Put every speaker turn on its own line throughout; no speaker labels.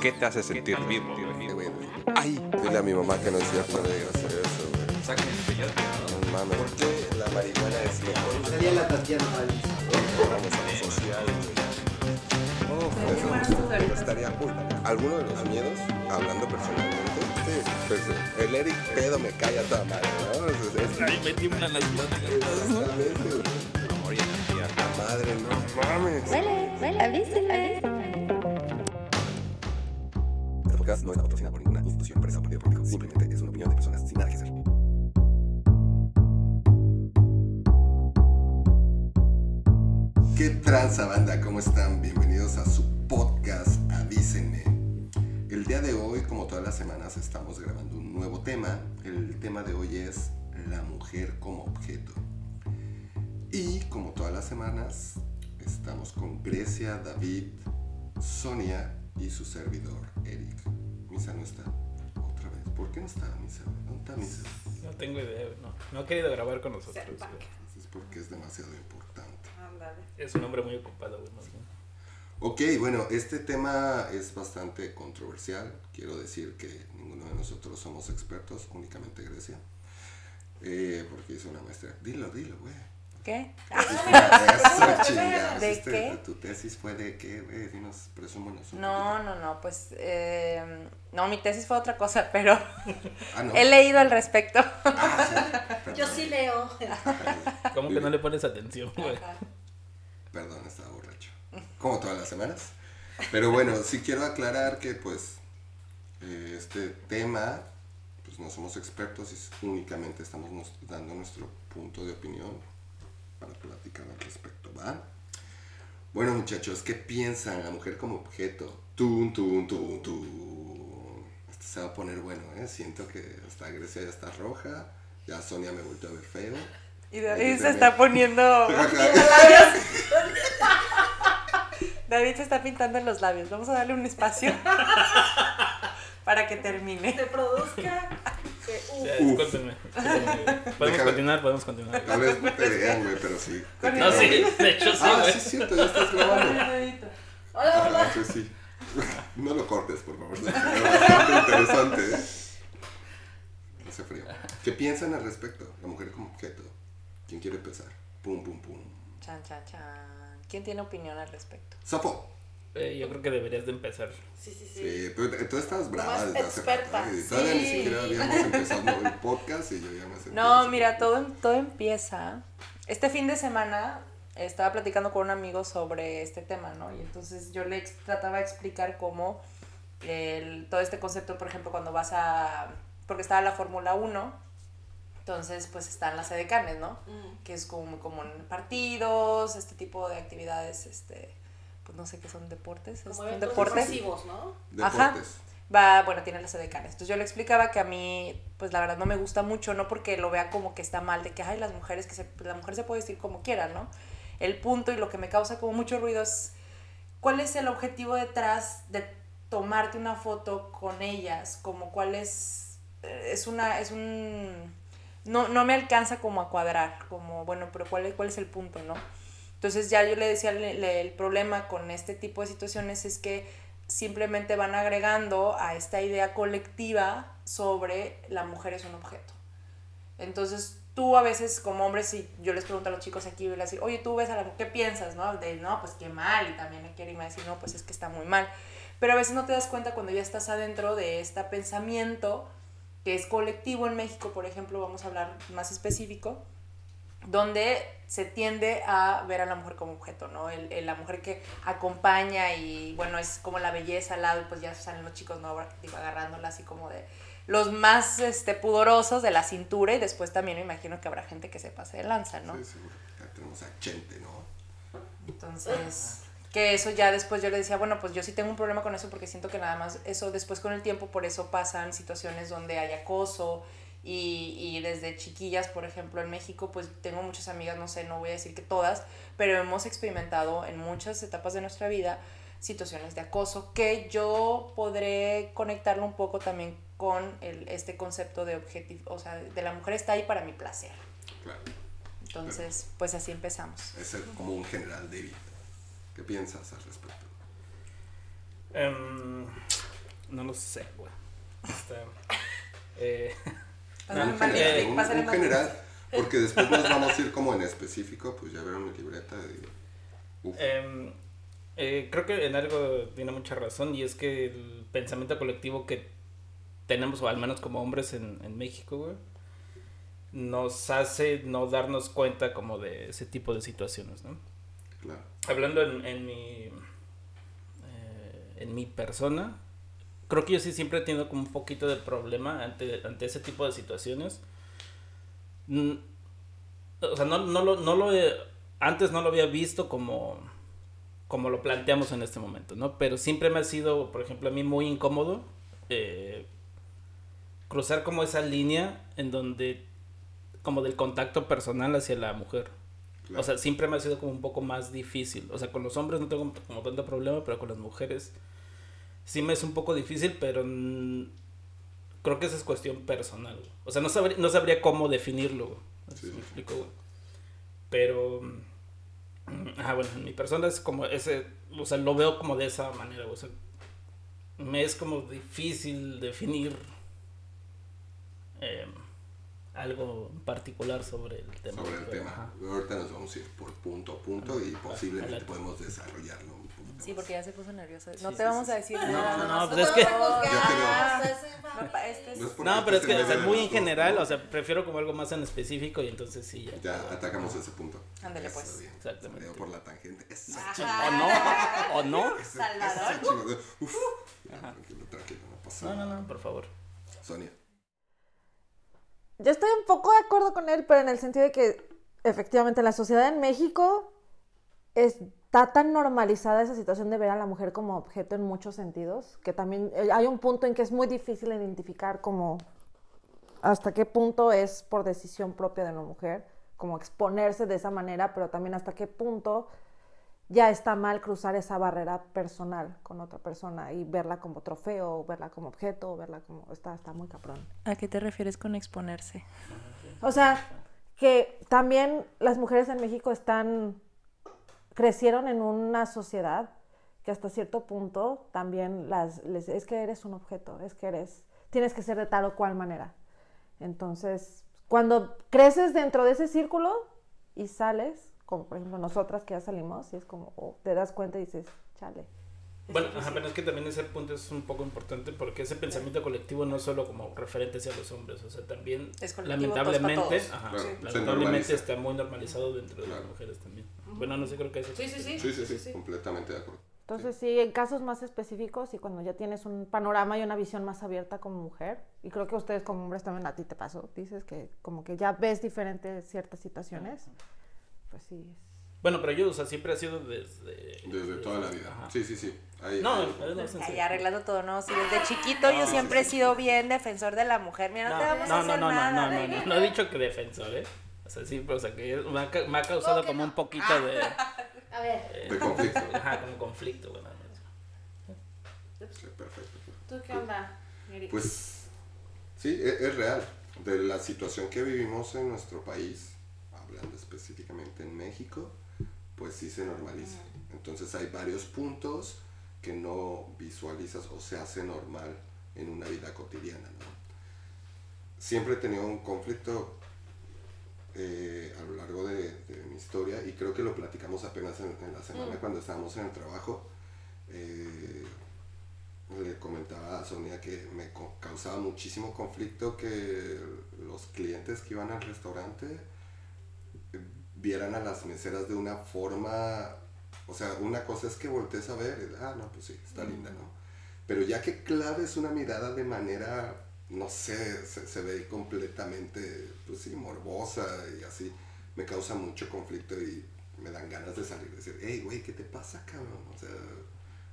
¿Qué te hace sentir vivo?
Ay, dile a mi mamá que no es cierto de hacer eso, güey. No mames. ¿Por qué la marihuana es mejor?
Sería la Tatiana.
Vamos a lo social, güey. Eso, eso estaría cool. ¿Alguno de los miedos, hablando personalmente? Sí, pues el Eric pedo me cae a toda madre, ¿no? Es, es,
Ahí me tiemblan las pláticas.
exactamente, güey.
Amor y energía.
La madre, no mames.
Huele, huele, avíseme.
Este podcast no está patrocinado por ninguna institución, empresa o partido político. Simplemente es una opinión de personas sin nada que hacer. ¿Qué tranza banda? ¿Cómo están? Bienvenidos a su podcast Avísenme. El día de hoy, todas las semanas, estamos grabando un nuevo tema. El tema de hoy es la mujer como objeto. Y como todas las semanas, estamos con Grecia, David, Sonia y su servidor, Eric. Misa no está otra vez. ¿Por qué no está Misa? ¿Dónde está Misa?
No tengo idea, no. No ha querido grabar con nosotros.
Es porque es demasiado importante.
Es un hombre muy ocupado, güey, más bien.
Ok, bueno, este tema es bastante controversial. Quiero decir que ninguno de nosotros somos expertos, únicamente Grecia. Eh, porque hizo una maestría. Dilo, dilo, güey.
¿Qué?
Eso, chingados.
¿De
Este,
qué?
¿Tu tesis fue de qué, güey? Dinos, presúmonos un
No, no, no, pues eh, no, mi tesis fue otra cosa, pero.
Ah, no.
he leído al respecto.
Ah, sí.
Yo sí leo.
¿Cómo que no le pones atención, güey?
Perdón, estaba borracho. Como todas las semanas. Pero bueno, sí quiero aclarar que pues eh, este tema, pues no somos expertos y únicamente estamos nos- dando nuestro punto de opinión para platicar al respecto, ¿va? Bueno muchachos, ¿qué piensan? La mujer como objeto. Tun, tun, tun, tun. Este se va a poner bueno, ¿eh? Siento que hasta Grecia ya está roja, ya Sonia me volvió a ver feo.
Y David se está poniendo. David se está pintando en los labios. Vamos a darle un espacio para que termine.
Se produzca. que, uh,
Ya, discúlpenme. discúlpenme. Podemos
Déjame-
continuar, podemos continuar.
Tal vez no te vean, güey, pero sí.
No, sí, de hecho sí,
Ah,
güey.
sí, es cierto, ya estás grabando.
Hola,
Ah,
hola.
sí. No lo cortes, por favor. Es bastante interesante, ¿eh? Hace frío. ¿Qué piensan al respecto? La mujer como objeto. ¿Quién quiere empezar? Pum, pum, pum.
Chan, chan, chan. ¿Quién tiene opinión al respecto?
Sapo.
Eh, yo creo que deberías de empezar.
Sí, sí, sí.
Sí, pero tú estabas brava
Más
desde hace
experta.
rato. ¿eh? Y todavía ni
Sí.
siquiera habíamos empezado el podcast y yo ya me sentí.
No, mira, todo, todo empieza. Este fin de semana estaba platicando con un amigo sobre este tema, ¿no? Y entonces yo le trataba de explicar cómo el- todo este concepto, por ejemplo, cuando vas a... Porque estaba la Fórmula 1, entonces pues están las edecanes, ¿no?
Mm.
Que es como muy común en partidos, este tipo de actividades, este... Pues no sé qué son deportes. ¿Es
Como
un
eventos
deporte?
masivos, ¿no?
Ajá.
Deportes.
va, bueno, tiene las edecanes. Entonces yo le explicaba que a mí, pues la verdad no me gusta mucho, no porque lo vea como que está mal, de que, ay, las mujeres, que se, pues, la mujer se puede vestir como quiera, ¿no? El punto y lo que me causa como mucho ruido es, ¿cuál es el objetivo detrás de tomarte una foto con ellas? Como cuál es, eh, es una, es un, no, no me alcanza como a cuadrar, como, bueno, pero ¿cuál cuál es el punto, no? Entonces ya yo le decía, le- le- el problema con este tipo de situaciones es que simplemente van agregando a esta idea colectiva sobre la mujer es un objeto. Entonces tú a veces como hombre, si yo les pregunto a los chicos aquí, a decir, oye, tú ves a la mujer, ¿qué piensas? ¿no? De, no, pues qué mal, y también que irme a decir, no, pues es que está muy mal. Pero a veces no te das cuenta cuando ya estás adentro de este pensamiento que es colectivo en México, por ejemplo, vamos a hablar más específico, donde se tiende a ver a la mujer como objeto, ¿no? El, el- la mujer que acompaña y, bueno, es como la belleza al lado y pues ya salen los chicos, ¿no? Digo, agarrándola así como de los más este, pudorosos de la cintura y después también me imagino que habrá gente que se pase de lanza, ¿no?
Sí, seguro. Ya tenemos a Chente, ¿no?
Entonces, que eso ya después yo le decía, bueno, pues yo sí tengo un problema con eso porque siento que nada más eso después con el tiempo, por eso pasan situaciones donde hay acoso y, y desde chiquillas, por ejemplo, en México, pues tengo muchas amigas, no sé, no voy a decir que todas, pero hemos experimentado en muchas etapas de nuestra vida situaciones de acoso que yo podré conectarlo un poco también con el, este concepto de objetivo, o sea, de la mujer está ahí para mi placer.
Claro.
Entonces, pues así empezamos.
Es como un general de vida. ¿Qué piensas al respecto?
Em, no lo sé, güey. Este, eh,
más
general, un- general, porque después nos vamos a ir como en específico, pues ya vieron mi libreta
Em, eh, creo que en algo tiene mucha razón y es que el pensamiento colectivo que tenemos, o al menos como hombres en, en México, güey, nos hace no darnos cuenta como de ese tipo de situaciones, ¿no? Hablando en, mi eh, en mi persona, creo que yo sí siempre he tenido como un poquito de problema ante, ante ese tipo de situaciones. O sea, no, no lo, no lo he- antes no lo había visto como, como lo planteamos en este momento, ¿no? Pero siempre me ha sido, por ejemplo, a mí muy incómodo eh, cruzar como esa línea en donde, como del contacto personal hacia la mujer.
Claro.
O sea, siempre me ha sido como un poco más difícil. O sea, con los hombres no tengo como tanto problema, pero con las mujeres sí me es un poco difícil, pero creo que esa es cuestión personal. güey. O sea, no sabría, no sabría cómo definirlo. güey.
Sí,
me explico, güey. Pero, ajá, bueno, en mi persona es como ese, o sea, lo veo como de esa manera. O sea, me es como difícil definir eh, algo particular sobre el tema.
sobre el
pero,
tema.
ajá.
Ahorita nos vamos a ir por punto a punto y posiblemente podemos desarrollarlo un poquito
Sí,
más.
porque ya se puso nerviosa. No
Sí,
te
sí,
vamos
sí.
a decir
No,
nada.
no, pues es que-
No, este es-
No
No, pero es
estés
que, o sea, muy en general,
¿no?
o sea, prefiero como algo más en específico y entonces sí, ya.
Ya atacamos ese punto.
Ándale, pues.
bien.
Exactamente.
Por la tangente. Eso,
O no, o no.
Salvador.
Uf. Tranquilo, tranquilo, no pasa
No, no, no, por favor.
Sonia.
Yo estoy un poco de acuerdo con él, pero en el sentido de que efectivamente la sociedad en México está tan normalizada esa situación de ver a la mujer como objeto en muchos sentidos, que también eh, hay un punto en que es muy difícil identificar como hasta qué punto es por decisión propia de la mujer, como exponerse de esa manera, pero también hasta qué punto ya está mal cruzar esa barrera personal con otra persona y verla como trofeo, o verla como objeto, o verla como... Está, está muy caprón.
¿A qué te refieres con exponerse?
O sea, que también las mujeres en México están, crecieron en una sociedad que hasta cierto punto también las, les, es que eres un objeto, es que eres, tienes que ser de tal o cual manera. Entonces, cuando creces dentro de ese círculo y sales, como por ejemplo nosotras que ya salimos, y es como, oh, te das cuenta y dices, chale.
Bueno,
difícil".
ajá, pero es que también ese punto es un poco importante porque ese pensamiento colectivo no es solo como referente hacia los hombres, o sea, también lamentablemente,
pues, para
ajá,
Claro,
lamentablemente está muy normalizado dentro de
Claro.
las mujeres también. Bueno, no sé, creo que eso.
Sí, sí, sí.
Sí, sí, sí, completamente de acuerdo.
Entonces, sí, en casos más específicos y cuando ya tienes un panorama y una visión más abierta como mujer, y creo que ustedes como hombres también a ti te pasó, dices que como que ya ves diferentes ciertas situaciones, pues sí. es-
Bueno, pero yo, o sea, siempre ha sido desde...
Desde toda la vida.
Ajá.
Sí, sí, sí. Ahí-
No,
ahí-
no es
Ahí arreglando todo, ¿no? Sí, desde chiquito yo
No,
siempre he sido bien defensor de la mujer. Mira, no, te vamos a
no, no,
hacer
no, no,
nada.
no,
de-
no, no, no he dicho que defensor, ¿eh? O sea, sí, pero o sea, que me ha, ca- me ha causado
¿Cómo que
como
no?
un poquito de...
A ver,
eh,
De conflicto.
Ajá, como conflicto, bueno.
Sí, perfecto.
¿tú qué onda? Miri?
Pues sí, e- es, real. De la situación que vivimos en nuestro país, hablando específicamente en México, pues sí se normaliza. Entonces hay varios puntos que no visualizas o se hace normal en una vida cotidiana. ¿no? Siempre he tenido un conflicto eh, a lo largo de, de mi historia y creo que lo platicamos apenas en, en la semana cuando estábamos en el trabajo. Eh, le comentaba a Sonia que me causaba muchísimo conflicto que los clientes que iban al restaurante vieran a las meseras de una forma, o sea, una cosa es que voltees a ver, ah, no, pues sí, está linda, ¿no? Pero ya que claves una mirada de manera, no sé, se, se ve completamente, pues sí, morbosa y así, me causa mucho conflicto y me dan ganas de salir y decir, hey, güey, ¿qué te pasa, cabrón? O sea,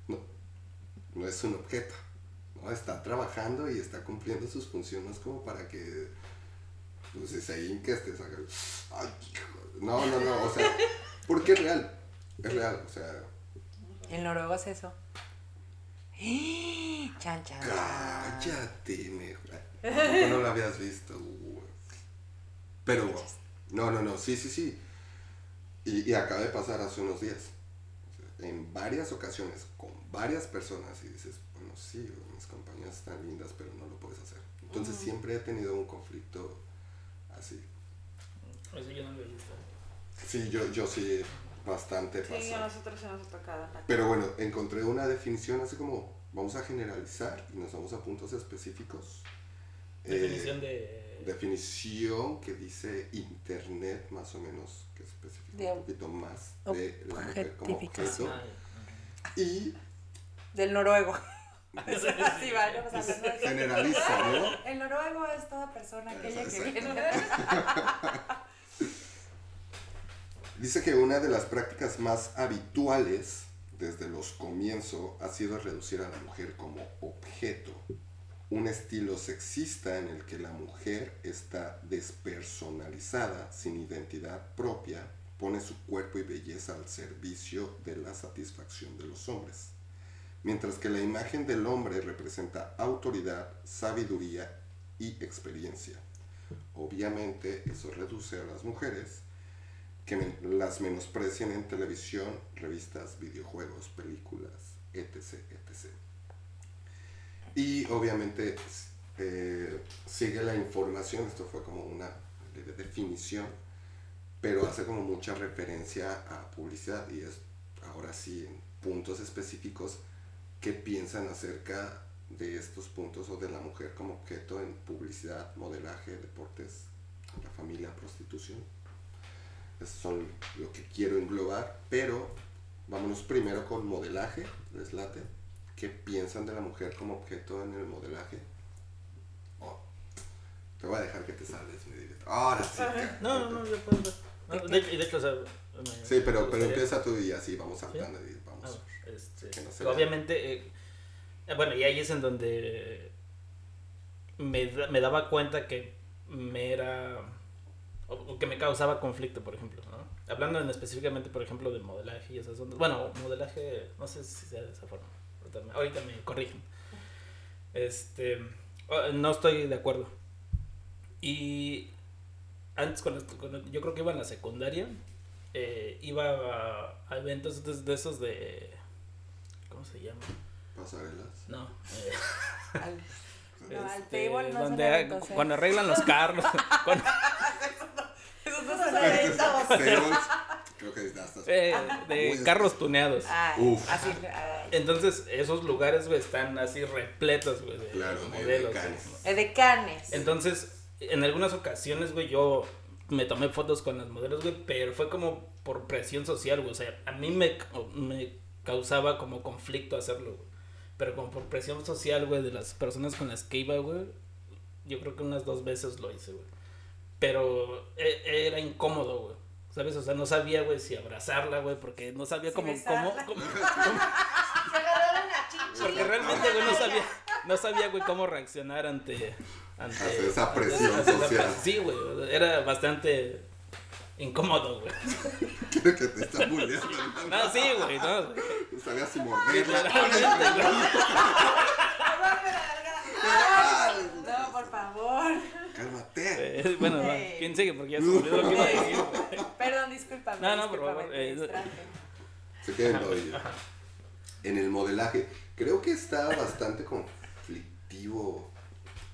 no, no es un objeto, ¿no? Está trabajando y está cumpliendo sus funciones como para que, pues, si se hinque, este, saca, ay, hijo, no, no, no, o sea, porque es real, es real, o sea,
El noruego es eso. Chan, chan.
cállate, me, ¿Cómo no lo habías visto? Pero No, no, no, sí, sí, sí. Y, y acaba de pasar hace unos días. En varias ocasiones, con varias personas, y dices, bueno, sí, mis compañías están lindas, pero no lo puedes hacer. Entonces siempre he tenido un conflicto así.
Eso yo no lo he visto.
Sí, yo, yo sí, bastante
Sí, a nosotros se nos ha tocado. la-
Pero bueno, encontré una definición así como, vamos a generalizar y nos vamos a puntos específicos. Eh,
Definición de...
definición que dice internet más o menos que especifica
De
un poquito más de la mujer como
objetificación.
objeto
Ah,
y
Del noruego. Así va, ¿no?
Generaliza, ¿no?
El noruego es toda persona aquella que viene.
Dice que una de las prácticas más habituales desde los comienzos ha sido reducir a la mujer como objeto, un estilo sexista en el que la mujer está despersonalizada, sin identidad propia, pone su cuerpo y belleza al servicio de la satisfacción de los hombres, mientras que la imagen del hombre representa autoridad, sabiduría y experiencia. Obviamente eso reduce a las mujeres que las menosprecian en televisión, revistas, videojuegos, películas, etc. etc. Y obviamente eh, sigue la información, esto fue como una de- definición, pero hace como mucha referencia a publicidad y es ahora sí en puntos específicos que piensan acerca de estos puntos o de la mujer como objeto en publicidad, modelaje, deportes, la familia, prostitución. Eso son lo que quiero englobar, pero vámonos primero con modelaje, les late. ¿Qué piensan de la mujer como objeto en el modelaje? Oh, te voy a dejar que te salves, mi directo. Ahora sí.
No, no, no, yo puedo. No, de, hecho- de hecho, o sea, me-
Sí, pero, pero empieza tú y así vamos hablando y
Ah,
vamos.
este,
no se
obviamente, eh, eh, bueno, y ahí es en donde me, me daba cuenta que me era, o, o que me causaba conflicto, por ejemplo, ¿no? Hablando en específicamente, por ejemplo, de modelaje y esas ondas. Bueno, modelaje, no sé si sea de esa forma. Ahorita me, ahorita me corrigen. Este, no estoy de acuerdo. Y antes, cuando, cuando yo creo que iba en la secundaria, eh, iba a, a eventos de, de esos de... ¿Cómo se llama?
Pasarelas.
No. eh,
Al, no, al
este,
table no
donde
¿eh?
cuando arreglan los carros. cuando-
Son eventos.
Zeus, creo que
eh, de carros tuneados.
Ay,
Uf.
así. ay.
Entonces, esos lugares, güey, están así repletos, güey, de
Claro, de
modelos.
decanes.
güey.
Edecanes.
Entonces, en algunas ocasiones, güey, yo me tomé fotos con las modelos, güey, pero fue como por presión social, güey. O sea, a mí me, me causaba como conflicto hacerlo, güey. Pero como por presión social, güey, de las personas con las que iba, güey, yo creo que unas dos veces lo hice, güey. Pero e- era incómodo, güey. ¿Sabes? O sea, no sabía, güey, si abrazarla, güey, porque no sabía
Si
cómo,
besarla.
cómo, cómo-
Se agarraron a chichi.
porque realmente, güey, no sabía, no sabía, güey, cómo reaccionar ante... ante
esa presión
ante
social.
Sí, güey, era bastante incómodo, güey.
Creo que te está bulleando.
No, sí, güey, no. güey.
No sabías si morderla.
Literalmente, güey.
No, por favor.
Cálmate.
Eh, Bueno, va,
Ey.
¿quién sigue? Porque ya se olvidó lo que iba a decir, güey.
Perdón, discúlpame.
No, no, por favor, eh.
Se queden hoy. En el modelaje, creo que está bastante conflictivo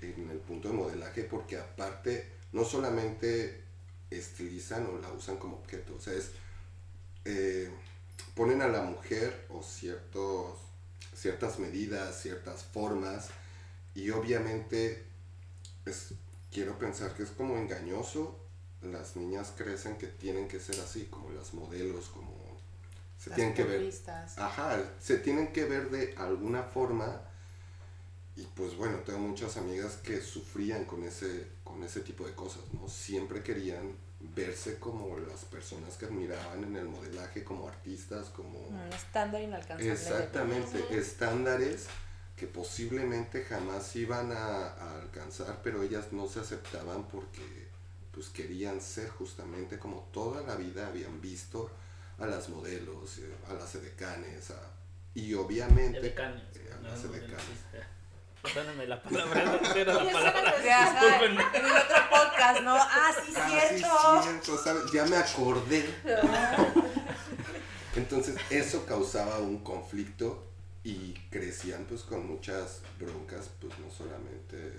en el punto de modelaje porque aparte no solamente estilizan o la usan como objeto, o sea, es eh, ponen a la mujer o ciertos, ciertas medidas, ciertas formas y obviamente es, quiero pensar que es como engañoso. Las niñas crecen que tienen que ser así, como las modelos, como se
Las
tienen que ver. Ajá, se tienen que ver de alguna forma. Y pues bueno, tengo muchas amigas que sufrían con ese, con ese tipo de cosas, ¿no? Siempre querían verse como las personas que admiraban en el modelaje, como artistas, como...
Un estándar inalcanzable.
Exactamente, estándares que posiblemente jamás iban a, a alcanzar, pero ellas no se aceptaban porque pues querían ser justamente como toda la vida habían visto a las modelos, eh, a las edecanes, a- y obviamente
Edecanes,
eh, a
no,
las
no, no,
edecanes.
Perdónenme la palabra, no era la palabra.
en el otro podcast, ¿no? Ah, sí,
Ah, sí,
cierto.
cierto, ¿sabes? Ya me acordé. Entonces, eso causaba un conflicto y crecían pues con muchas broncas, pues no solamente,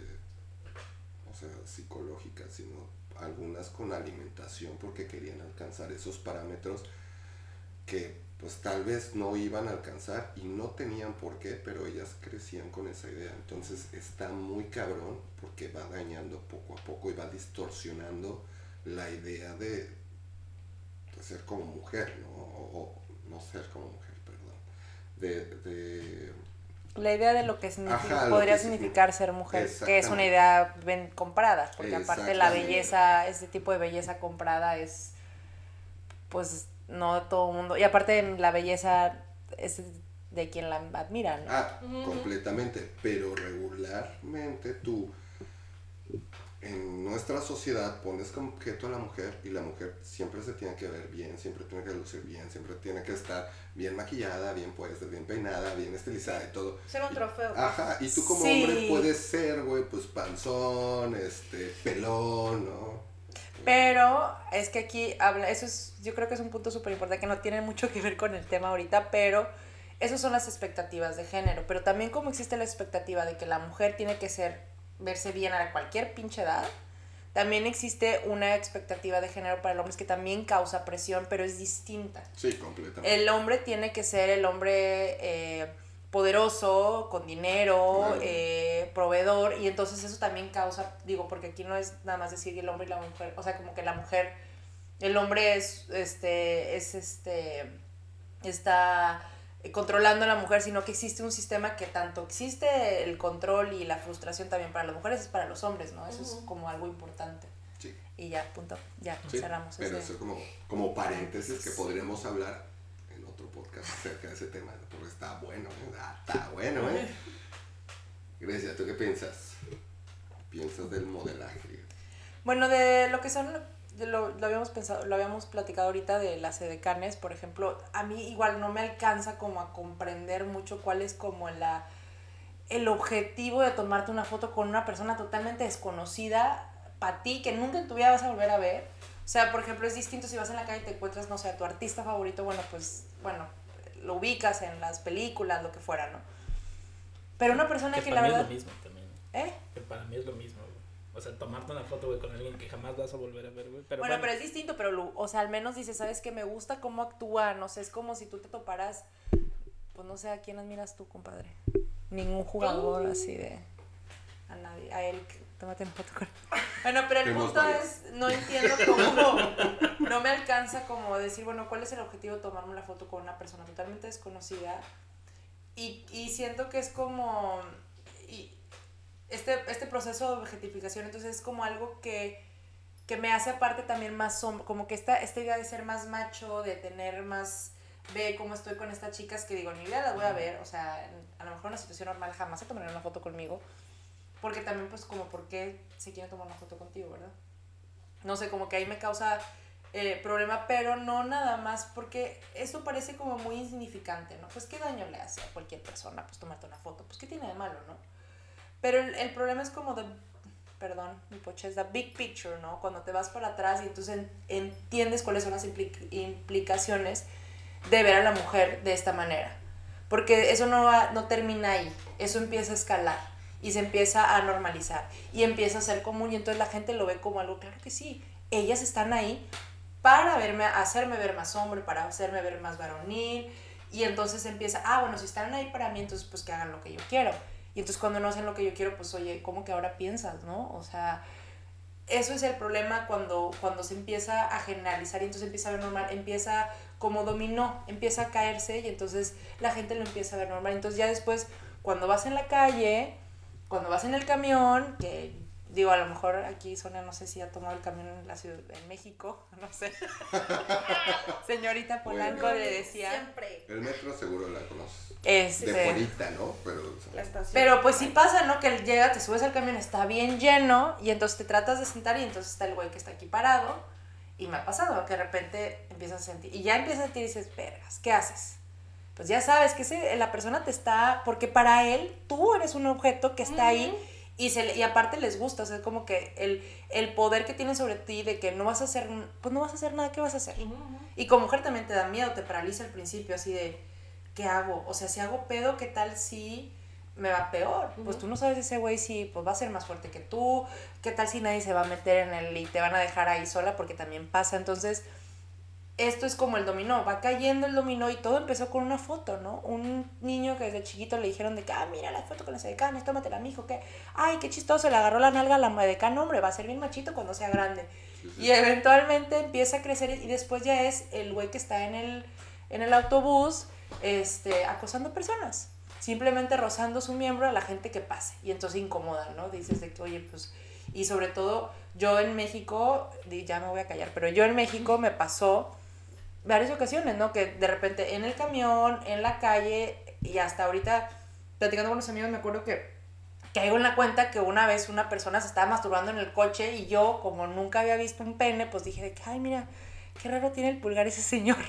o sea, psicológicas, sino algunas con alimentación porque querían alcanzar esos parámetros que pues tal vez no iban a alcanzar y no tenían por qué, pero ellas crecían con esa idea. Entonces está muy cabrón porque va dañando poco a poco y va distorsionando la idea de, ser como mujer, ¿no? O, no ser como mujer. De, de
La idea de lo que significa-
Ajá, lo
podría
que
significar ser mujer, que es una idea comprada, porque aparte la belleza, este tipo de belleza comprada es, pues, no todo el mundo, y aparte la belleza es de quien la admira, ¿no?
Ah, completamente. Pero regularmente tú en nuestra sociedad pones como objeto a la mujer y la mujer siempre se tiene que ver bien, siempre tiene que lucir bien, siempre tiene que estar bien maquillada, bien puesta, bien peinada, bien estilizada y todo.
Ser un trofeo.
Ajá, y tú como
Sí.
hombre puedes ser, güey, pues panzón, este, pelón, ¿no?
Pero es que aquí habla, eso es, yo creo que es un punto súper importante que no tiene mucho que ver con el tema ahorita, pero esas son las expectativas de género. Pero también como existe la expectativa de que la mujer tiene que ser, verse bien a cualquier pinche edad, también existe una expectativa de género para el hombre que también causa presión, pero es distinta.
Sí, completamente.
El hombre tiene que ser el hombre eh, poderoso, con dinero,
Claro.
eh, proveedor, y entonces eso también causa, digo, porque aquí no es nada más decir el hombre y la mujer, o sea, como que la mujer, el hombre es, este, es, este, está controlando a la mujer, sino que existe un sistema que tanto existe el control y la frustración también para las mujeres, es para los hombres, ¿no? Eso es como algo importante.
Sí.
Y ya, punto, ya,
Sí,
cerramos.
pero
ese-
eso es como, como paréntesis que podremos hablar en otro podcast acerca de ese tema, porque está bueno, ¿eh? Está bueno, ¿eh? Grecia, ¿tú qué piensas? ¿Piensas del modelaje?
Bueno, de lo que son, lo, lo habíamos pensado, lo habíamos platicado ahorita de las edecanes, por ejemplo, a mí igual no me alcanza como a comprender mucho cuál es como la el objetivo de tomarte una foto con una persona totalmente desconocida para ti, que nunca en tu vida vas a volver a ver. O sea, por ejemplo, es distinto si vas en la calle y te encuentras, no sé, a tu artista favorito, bueno, pues, bueno, lo ubicas en las películas, lo que fuera, ¿no? Pero una persona
Que
que,
para
la
mí es
verdad...
lo mismo también.
¿Eh?
Que para mí es lo mismo. O sea, tomarte una foto, güey, con alguien que jamás vas a volver a ver, güey. Pero
bueno, pero es distinto, pero, lo- o sea, al menos dices, ¿sabes que Me gusta cómo actúa, no sé, es como si tú te toparas, pues no sé, ¿a quién admiras tú, compadre? Ningún jugador así de... A nadie, a Eric, tómate una foto con él. Bueno, pero el punto es, no entiendo cómo, no me alcanza como decir, bueno, ¿cuál es el objetivo de tomarme una foto con una persona totalmente desconocida? Y, y siento que es como... Y este, este proceso de objetificación, entonces es como algo que que me hace aparte también más som- como que esta, esta idea de ser más macho, de tener más, ve cómo estoy con estas chicas que digo, ni idea las voy a ver, o sea, a lo mejor en una situación normal jamás se tomarían una foto conmigo, porque también pues como por qué se quieren tomar una foto contigo, ¿verdad? No sé, como que ahí me causa eh, problema, pero no nada más porque eso parece como muy insignificante, ¿no? Pues qué daño le hace a cualquier persona, pues tomarte una foto, pues qué tiene de malo, ¿no? Pero el, el problema es como de perdón, mi poche es the big picture, ¿no? Cuando te vas para atrás y entonces en- entiendes cuáles son las impli- implicaciones de ver a la mujer de esta manera. Porque eso no, va- no termina ahí, eso empieza a escalar y se empieza a normalizar y empieza a ser común y entonces la gente lo ve como algo, claro que sí, ellas están ahí para verme, hacerme ver más hombre, para hacerme ver más varonil y entonces empieza, ah, bueno, si están ahí para mí, entonces pues que hagan lo que yo quiero. Y entonces cuando no hacen lo que yo quiero, pues oye, ¿cómo que ahora piensas, no? O sea, eso es el problema cuando, cuando se empieza a generalizar y entonces empieza a ver normal, empieza como dominó, empieza a caerse y entonces la gente lo empieza a ver normal. Entonces ya después, cuando vas en la calle, cuando vas en el camión, que digo, a lo mejor aquí Sonia no sé si ha tomado el camión en la ciudad, en México, no sé. Señorita Polanco
Bueno.
le decía.
Siempre.
El metro seguro la conoces.
Este,
De fuerita, ¿no? Pero,
La estación.
Pero pues sí pasa, ¿no? Que llega, te subes al camión, está bien lleno y entonces te tratas de sentar y entonces está el güey que está aquí parado y me ha pasado que de repente empiezas a sentir y ya empiezas a sentir y dices, vergas, ¿qué haces? pues ya sabes que ese- la persona te está, porque para él tú eres un objeto que está ahí y, se, y aparte les gusta, o sea, es como que el, el poder que tienen sobre ti de que no vas a hacer, pues no vas a hacer nada, ¿qué vas a hacer? Y como mujer también te da miedo, te paraliza al principio, así de, ¿qué hago? O sea, si hago pedo, ¿qué tal si me va peor? Pues tú no sabes ese güey si pues va a ser más fuerte que tú, ¿qué tal si nadie se va a meter en él y te van a dejar ahí sola? Porque también pasa, entonces esto es como el dominó, va cayendo el dominó y todo empezó con una foto, ¿no? Un niño que desde chiquito le dijeron de que, ah, mira la foto con las edecanes, tómatela, mijo, que, ay, qué chistoso, le agarró la nalga a la edecana, hombre, va a ser bien machito cuando sea grande. Y eventualmente empieza a crecer y después ya es el güey que está en el, en el autobús este, acosando personas. Simplemente rozando su miembro a la gente que pase. Y entonces incomoda, ¿no? Dices de que, oye, pues... Y sobre todo, yo en México, ya me voy a callar, pero yo en México me pasó varias ocasiones, ¿no? Que de repente en el camión, en la calle y hasta ahorita platicando con los amigos me acuerdo que caigo en la cuenta que una vez una persona se estaba masturbando en el coche y yo como nunca había visto un pene, pues dije de que, ay, mira, qué raro tiene el pulgar ese señor.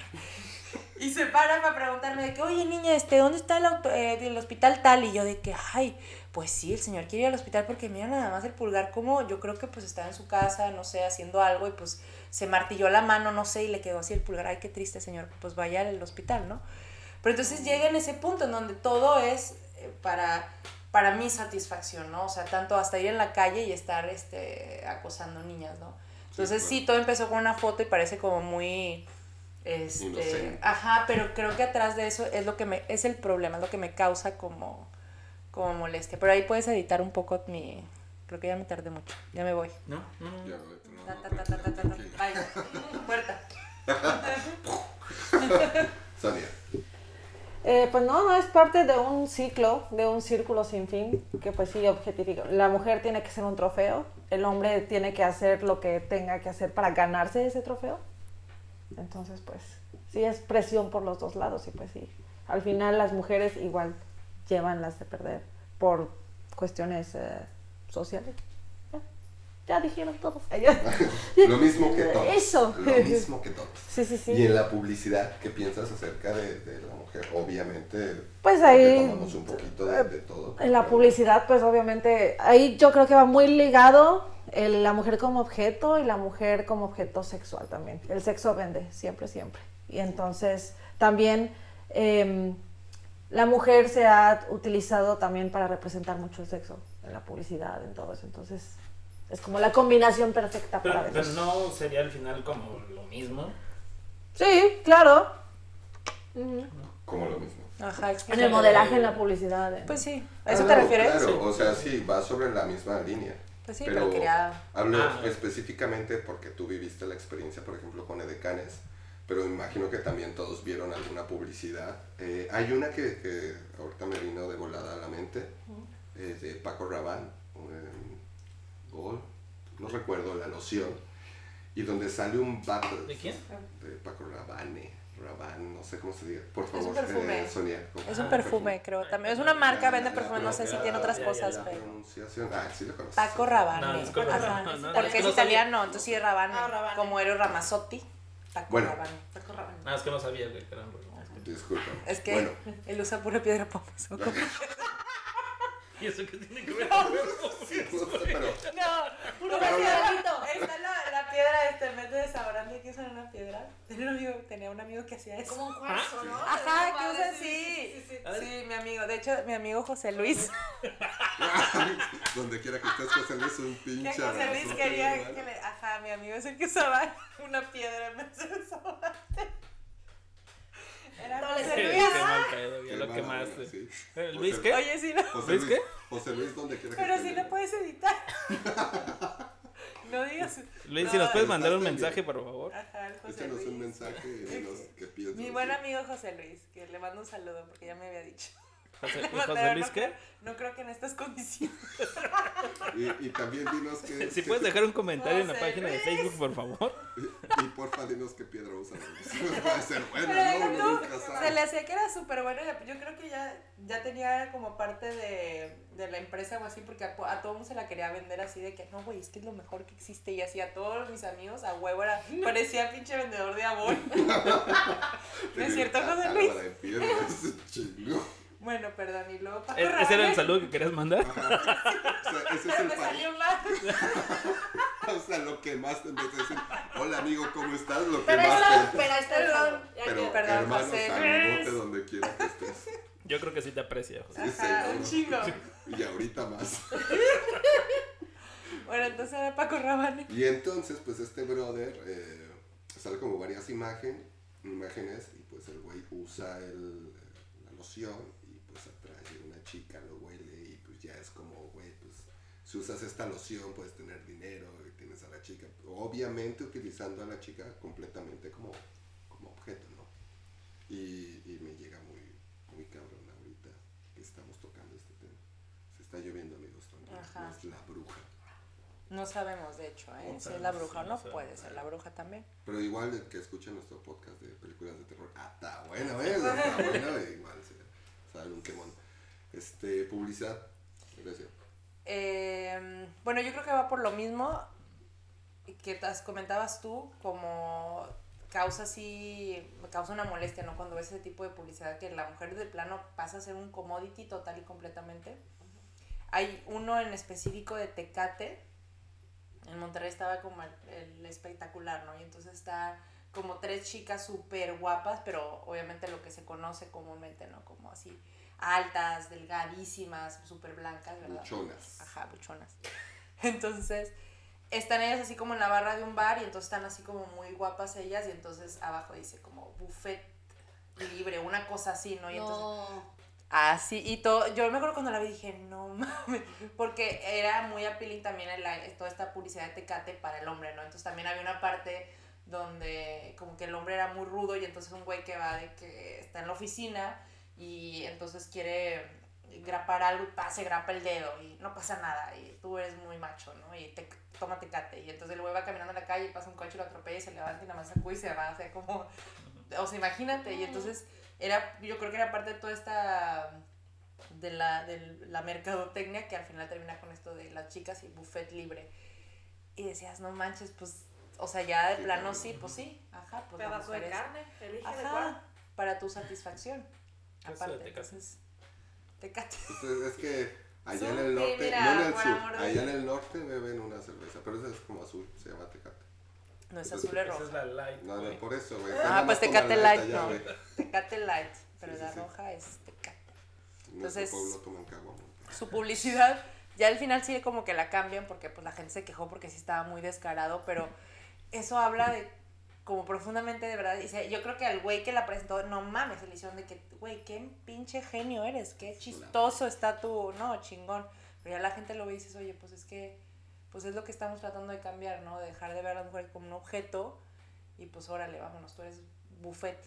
Y se para para preguntarme de que, oye niña, este, ¿dónde está el, auto, eh, el hospital tal? Y yo de que, ay, pues sí, el señor quiere ir al hospital porque mira nada más el pulgar como yo creo que pues estaba en su casa, no sé, haciendo algo y pues se martilló la mano, no sé, y le quedó así el pulgar, ay, qué triste señor, pues vaya al hospital, ¿no? Pero entonces llega en ese punto en donde todo es eh, para, para mi satisfacción, ¿no? O sea, tanto hasta ir en la calle y estar este, acosando niñas, ¿no? Entonces
claro.
sí, todo empezó con una foto y parece como muy... Este,
Inocente.
ajá, pero creo que atrás de eso es lo que me, es el problema, es lo que me causa como, como molestia. Pero ahí puedes editar un poco mi, creo que ya me tardé mucho, ya me voy.
No, no, no.
Ya, no,
Ta,
no,
ta, ta, ta, ta, ta, ta.
tranquila.
Bye. Puerta.
Sonia,
Eh, pues no, no es parte de un ciclo, de un círculo sin fin, que pues sí objetifica. La mujer tiene que ser un trofeo, el hombre tiene que hacer lo que tenga que hacer para ganarse ese trofeo. Entonces, pues sí es presión por los dos lados y pues sí, al final las mujeres igual llevan las de perder por cuestiones eh, sociales. Ya, dijeron todos.
lo mismo que todos.
Eso.
Lo mismo que todos.
Sí, sí, sí.
Y en la publicidad, ¿qué piensas acerca de, de la mujer? Obviamente,
Pues ahí-
tomamos un poquito de, de todo.
En la publicidad, pues obviamente, ahí yo creo que va muy ligado el- la mujer como objeto y la mujer como objeto sexual también. El sexo vende, siempre, siempre. Y entonces también em, la mujer se ha utilizado también para representar mucho el sexo en la publicidad, en todo eso. Entonces es como la combinación perfecta
Pero,
para
pero no sería al final como lo mismo.
Sí, claro.
Como lo mismo.
Ajá,
En el modelaje, en la publicidad.
Pues sí, ¿a eso
Ah,
te
no,
refieres?
Claro,
Sí.
o sea, sí, va sobre la misma línea.
Pues sí, pero quería-
Hablo
Ah.
específicamente porque tú viviste la experiencia, por ejemplo, con Edecanes, pero imagino que también todos vieron alguna publicidad. Eh, hay una que, que ahorita me vino de volada a la mente, eh, de Paco Rabanne, no recuerdo la loción, y donde sale un vato...
¿De quién?
De Paco Rabanne, Rabanne, no sé cómo se diga. Por
un
favor,
perfume.
eh, Sonia. ¿cómo-
Es un
Ah,
perfume, creo. También es una marca, vende perfume, no sé si tiene otras cosas, pero.
pronunciación. Ah, sí lo conoces.
Paco
No,
Rabanne.
es con-
Ajá,
no, no,
porque
es
es
que
italiano, entonces sí es Rabanne.
Ah, Rabanne.
Como Eros Ramazzotti. Paco
Bueno.
Rabanne.
Paco Rabanne.
Nada, es que no sabía, güey, que eran
Disculpa.
Es que
Bueno,
él usa pura piedra pomas.
¿Y eso qué tiene que ver?
no sé, pero
No, puro
Pero-.
Está la, la piedra este, en vez de desodorante que usan una piedra. Tenía un amigo, tenía un amigo que hacía eso.
Como un cuarzo, ¿no?
Ajá, que usa
sí,
así.
sí, sí, sí.
Sí, mi amigo. De hecho, mi amigo José Luis.
donde quiera que estés, José Luis, un
Que
pinche
José Luis
abrazote,
quería que le. Ajá, mi amigo es el que usaba una piedra en vez de desodorante. Era
No,
José
le
Qué
Luis.
pedo, ya lo quemaste.
sí.
Eh,
José-
¿Luis qué?
Oye, sí, no.
José
¿Luis
Luis,
qué?
José Luis, donde quiera que
Pero sí lo puedes editar. No digas.
Luis,
No,
si nos puedes mandar un mensaje, por favor.
Ajá, el José
Échanos un
Luis.
mensaje piensas.
Mi buen amigo José Luis, que le mando un saludo porque ya me había dicho.
José, ¿y José Luis
no
qué?
creo- No creo que en estas condiciones.
Y, y también dinos que...
Si
que-
puedes dejar un comentario en la página de. Facebook, por favor.
Y, y porfa, dinos qué piedra usan. Puede ser buena,
Pero
¿no? Uno
tú,
nunca
se le hacía que era súper bueno. Yo creo que ya, ya tenía como parte de, de la empresa o así, porque a, a todo mundo se la quería vender así de que no, güey, es que es lo mejor que existe. Y así a todos mis amigos a huevo era, parecía pinche vendedor de amor. ¿No es cierto, José Luis?
De.
Bueno, perdón, y luego Paco
¿E- ¿Ese era el saludo que querías mandar?
O sea, ese es el
salió mal.
O sea, lo que más te empieza a decir, hola amigo, ¿cómo estás? Lo que
Pero
más
está,
te...
pero está el. Ya
Pero,
perdón,
hermano,
José Luis.
donde quiera que estés.
Yo creo que sí te aprecia, José.
Sí,
Ajá,
seguro.
un chingo.
Y ahorita más.
Bueno, entonces era Paco Rabanne.
Y entonces, pues este brother eh, sale como varias imagen, imágenes y pues el güey usa el, la loción y pues atrae a una chica, lo huele y pues ya es como, güey, pues si usas esta loción puedes tener dinero y tienes a la chica. Obviamente utilizando a la chica completamente como, como objeto, ¿no? Y, y me llega muy, muy cabrón ahorita que estamos tocando este tema. Se está lloviendo, amigos,
Ajá.
es la bruja.
No sabemos, de hecho, ¿eh? Si es la bruja o
no
puede ser la bruja también.
Pero igual que escucha nuestro podcast de películas de terror, ah, está bueno, ¿eh? Está bueno, e igual se saben un quemón. Este, publicidad, gracias.
Eh, bueno, yo creo que va por lo mismo que comentabas tú, como causa así, causa una molestia, ¿no? Cuando ves ese tipo de publicidad que la mujer de plano pasa a ser un commodity total y completamente. Hay uno en específico de Tecate, en Monterrey estaba como el, el espectacular, ¿no? Y entonces está como tres chicas súper guapas, pero obviamente lo que se conoce comúnmente, ¿no? Como así altas, delgadísimas, súper blancas, ¿verdad?
Buchonas.
Ajá, buchonas. Entonces, están ellas así como en la barra de un bar y entonces están así como muy guapas ellas y entonces abajo dice como buffet libre, una cosa así, ¿no? Y entonces
No.
Así, y todo, yo me acuerdo cuando la vi dije, no mames, porque era muy appealing también el- toda esta publicidad de Tecate para el hombre, ¿no? Entonces también había una parte donde como que el hombre era muy rudo y entonces un güey que va de que está en la oficina y entonces quiere grapar algo y pa, se grapa el dedo y no pasa nada y tú eres muy macho, ¿no? Y te, toma Tecate y entonces el güey va caminando en la calle y pasa un coche y lo atropella y se levanta y nada más sacude y se va, o sea, como, o sea, imagínate y entonces era, yo creo que era parte de toda esta de la, de la mercadotecnia que al final termina con esto de las chicas y buffet libre. Y decías, no manches, pues, o sea, ya de
Sí,
plano sí, pues sí, ajá, pues
Pedazo de carne. Elige de
Ajá,
cuál.
para tu satisfacción.
Eso de
Aparte,
Tecate.
entonces, Tecate.
Entonces, es que allá en el norte,
mira,
no en el sur,
de
allá en el norte beben una cerveza, pero esa es como azul, se llama Tecate.
No es azul, es
Esa es
roja.
la light.
No, no, por eso, güey.
Ah,
Nada
pues Tecate Light,
allá,
no. Tecate Light, pero
Sí,
la
sí,
roja es Tecate. Entonces-
pueblo toman caguama.
su publicidad, ya al final sí como que la cambian porque pues la gente se quejó porque sí estaba muy descarado, pero eso habla de como profundamente de verdad. Dice, yo creo que al güey que la presentó, no mames, se le hicieron de que, güey, qué pinche genio eres, qué chistoso está tu, no, chingón. Pero ya la gente lo ve y dices, oye, pues es que, pues es lo que estamos tratando de cambiar, ¿no? De dejar de ver a la mujer como un objeto y pues órale, vámonos, tú eres buffet.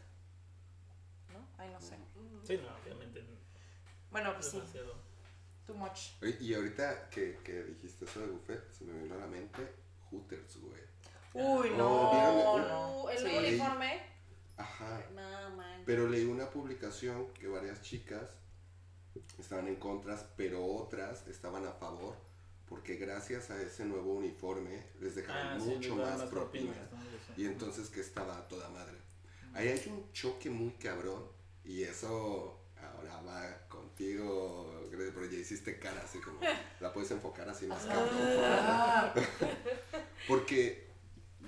¿No? Ay, no sé.
Sí, no, obviamente.
Bueno, pues sí, too much.
Y ahorita que, que dijiste eso de buffet, se me vino a la mente Hooters, güey.
Uy,
Oh,
no.
Uh, el
Sí.
uniforme.
Ajá.
No, man.
Pero leí una publicación que varias chicas estaban en contras, pero otras estaban a favor, porque gracias a ese nuevo uniforme les dejaron
Ah, sí,
mucho más propina.
propinas.
Y entonces que estaba a toda madre. Ahí hay un choque muy cabrón, y eso ahora va contigo, pero ya hiciste cara así como, la puedes enfocar así más cabrón. Porque,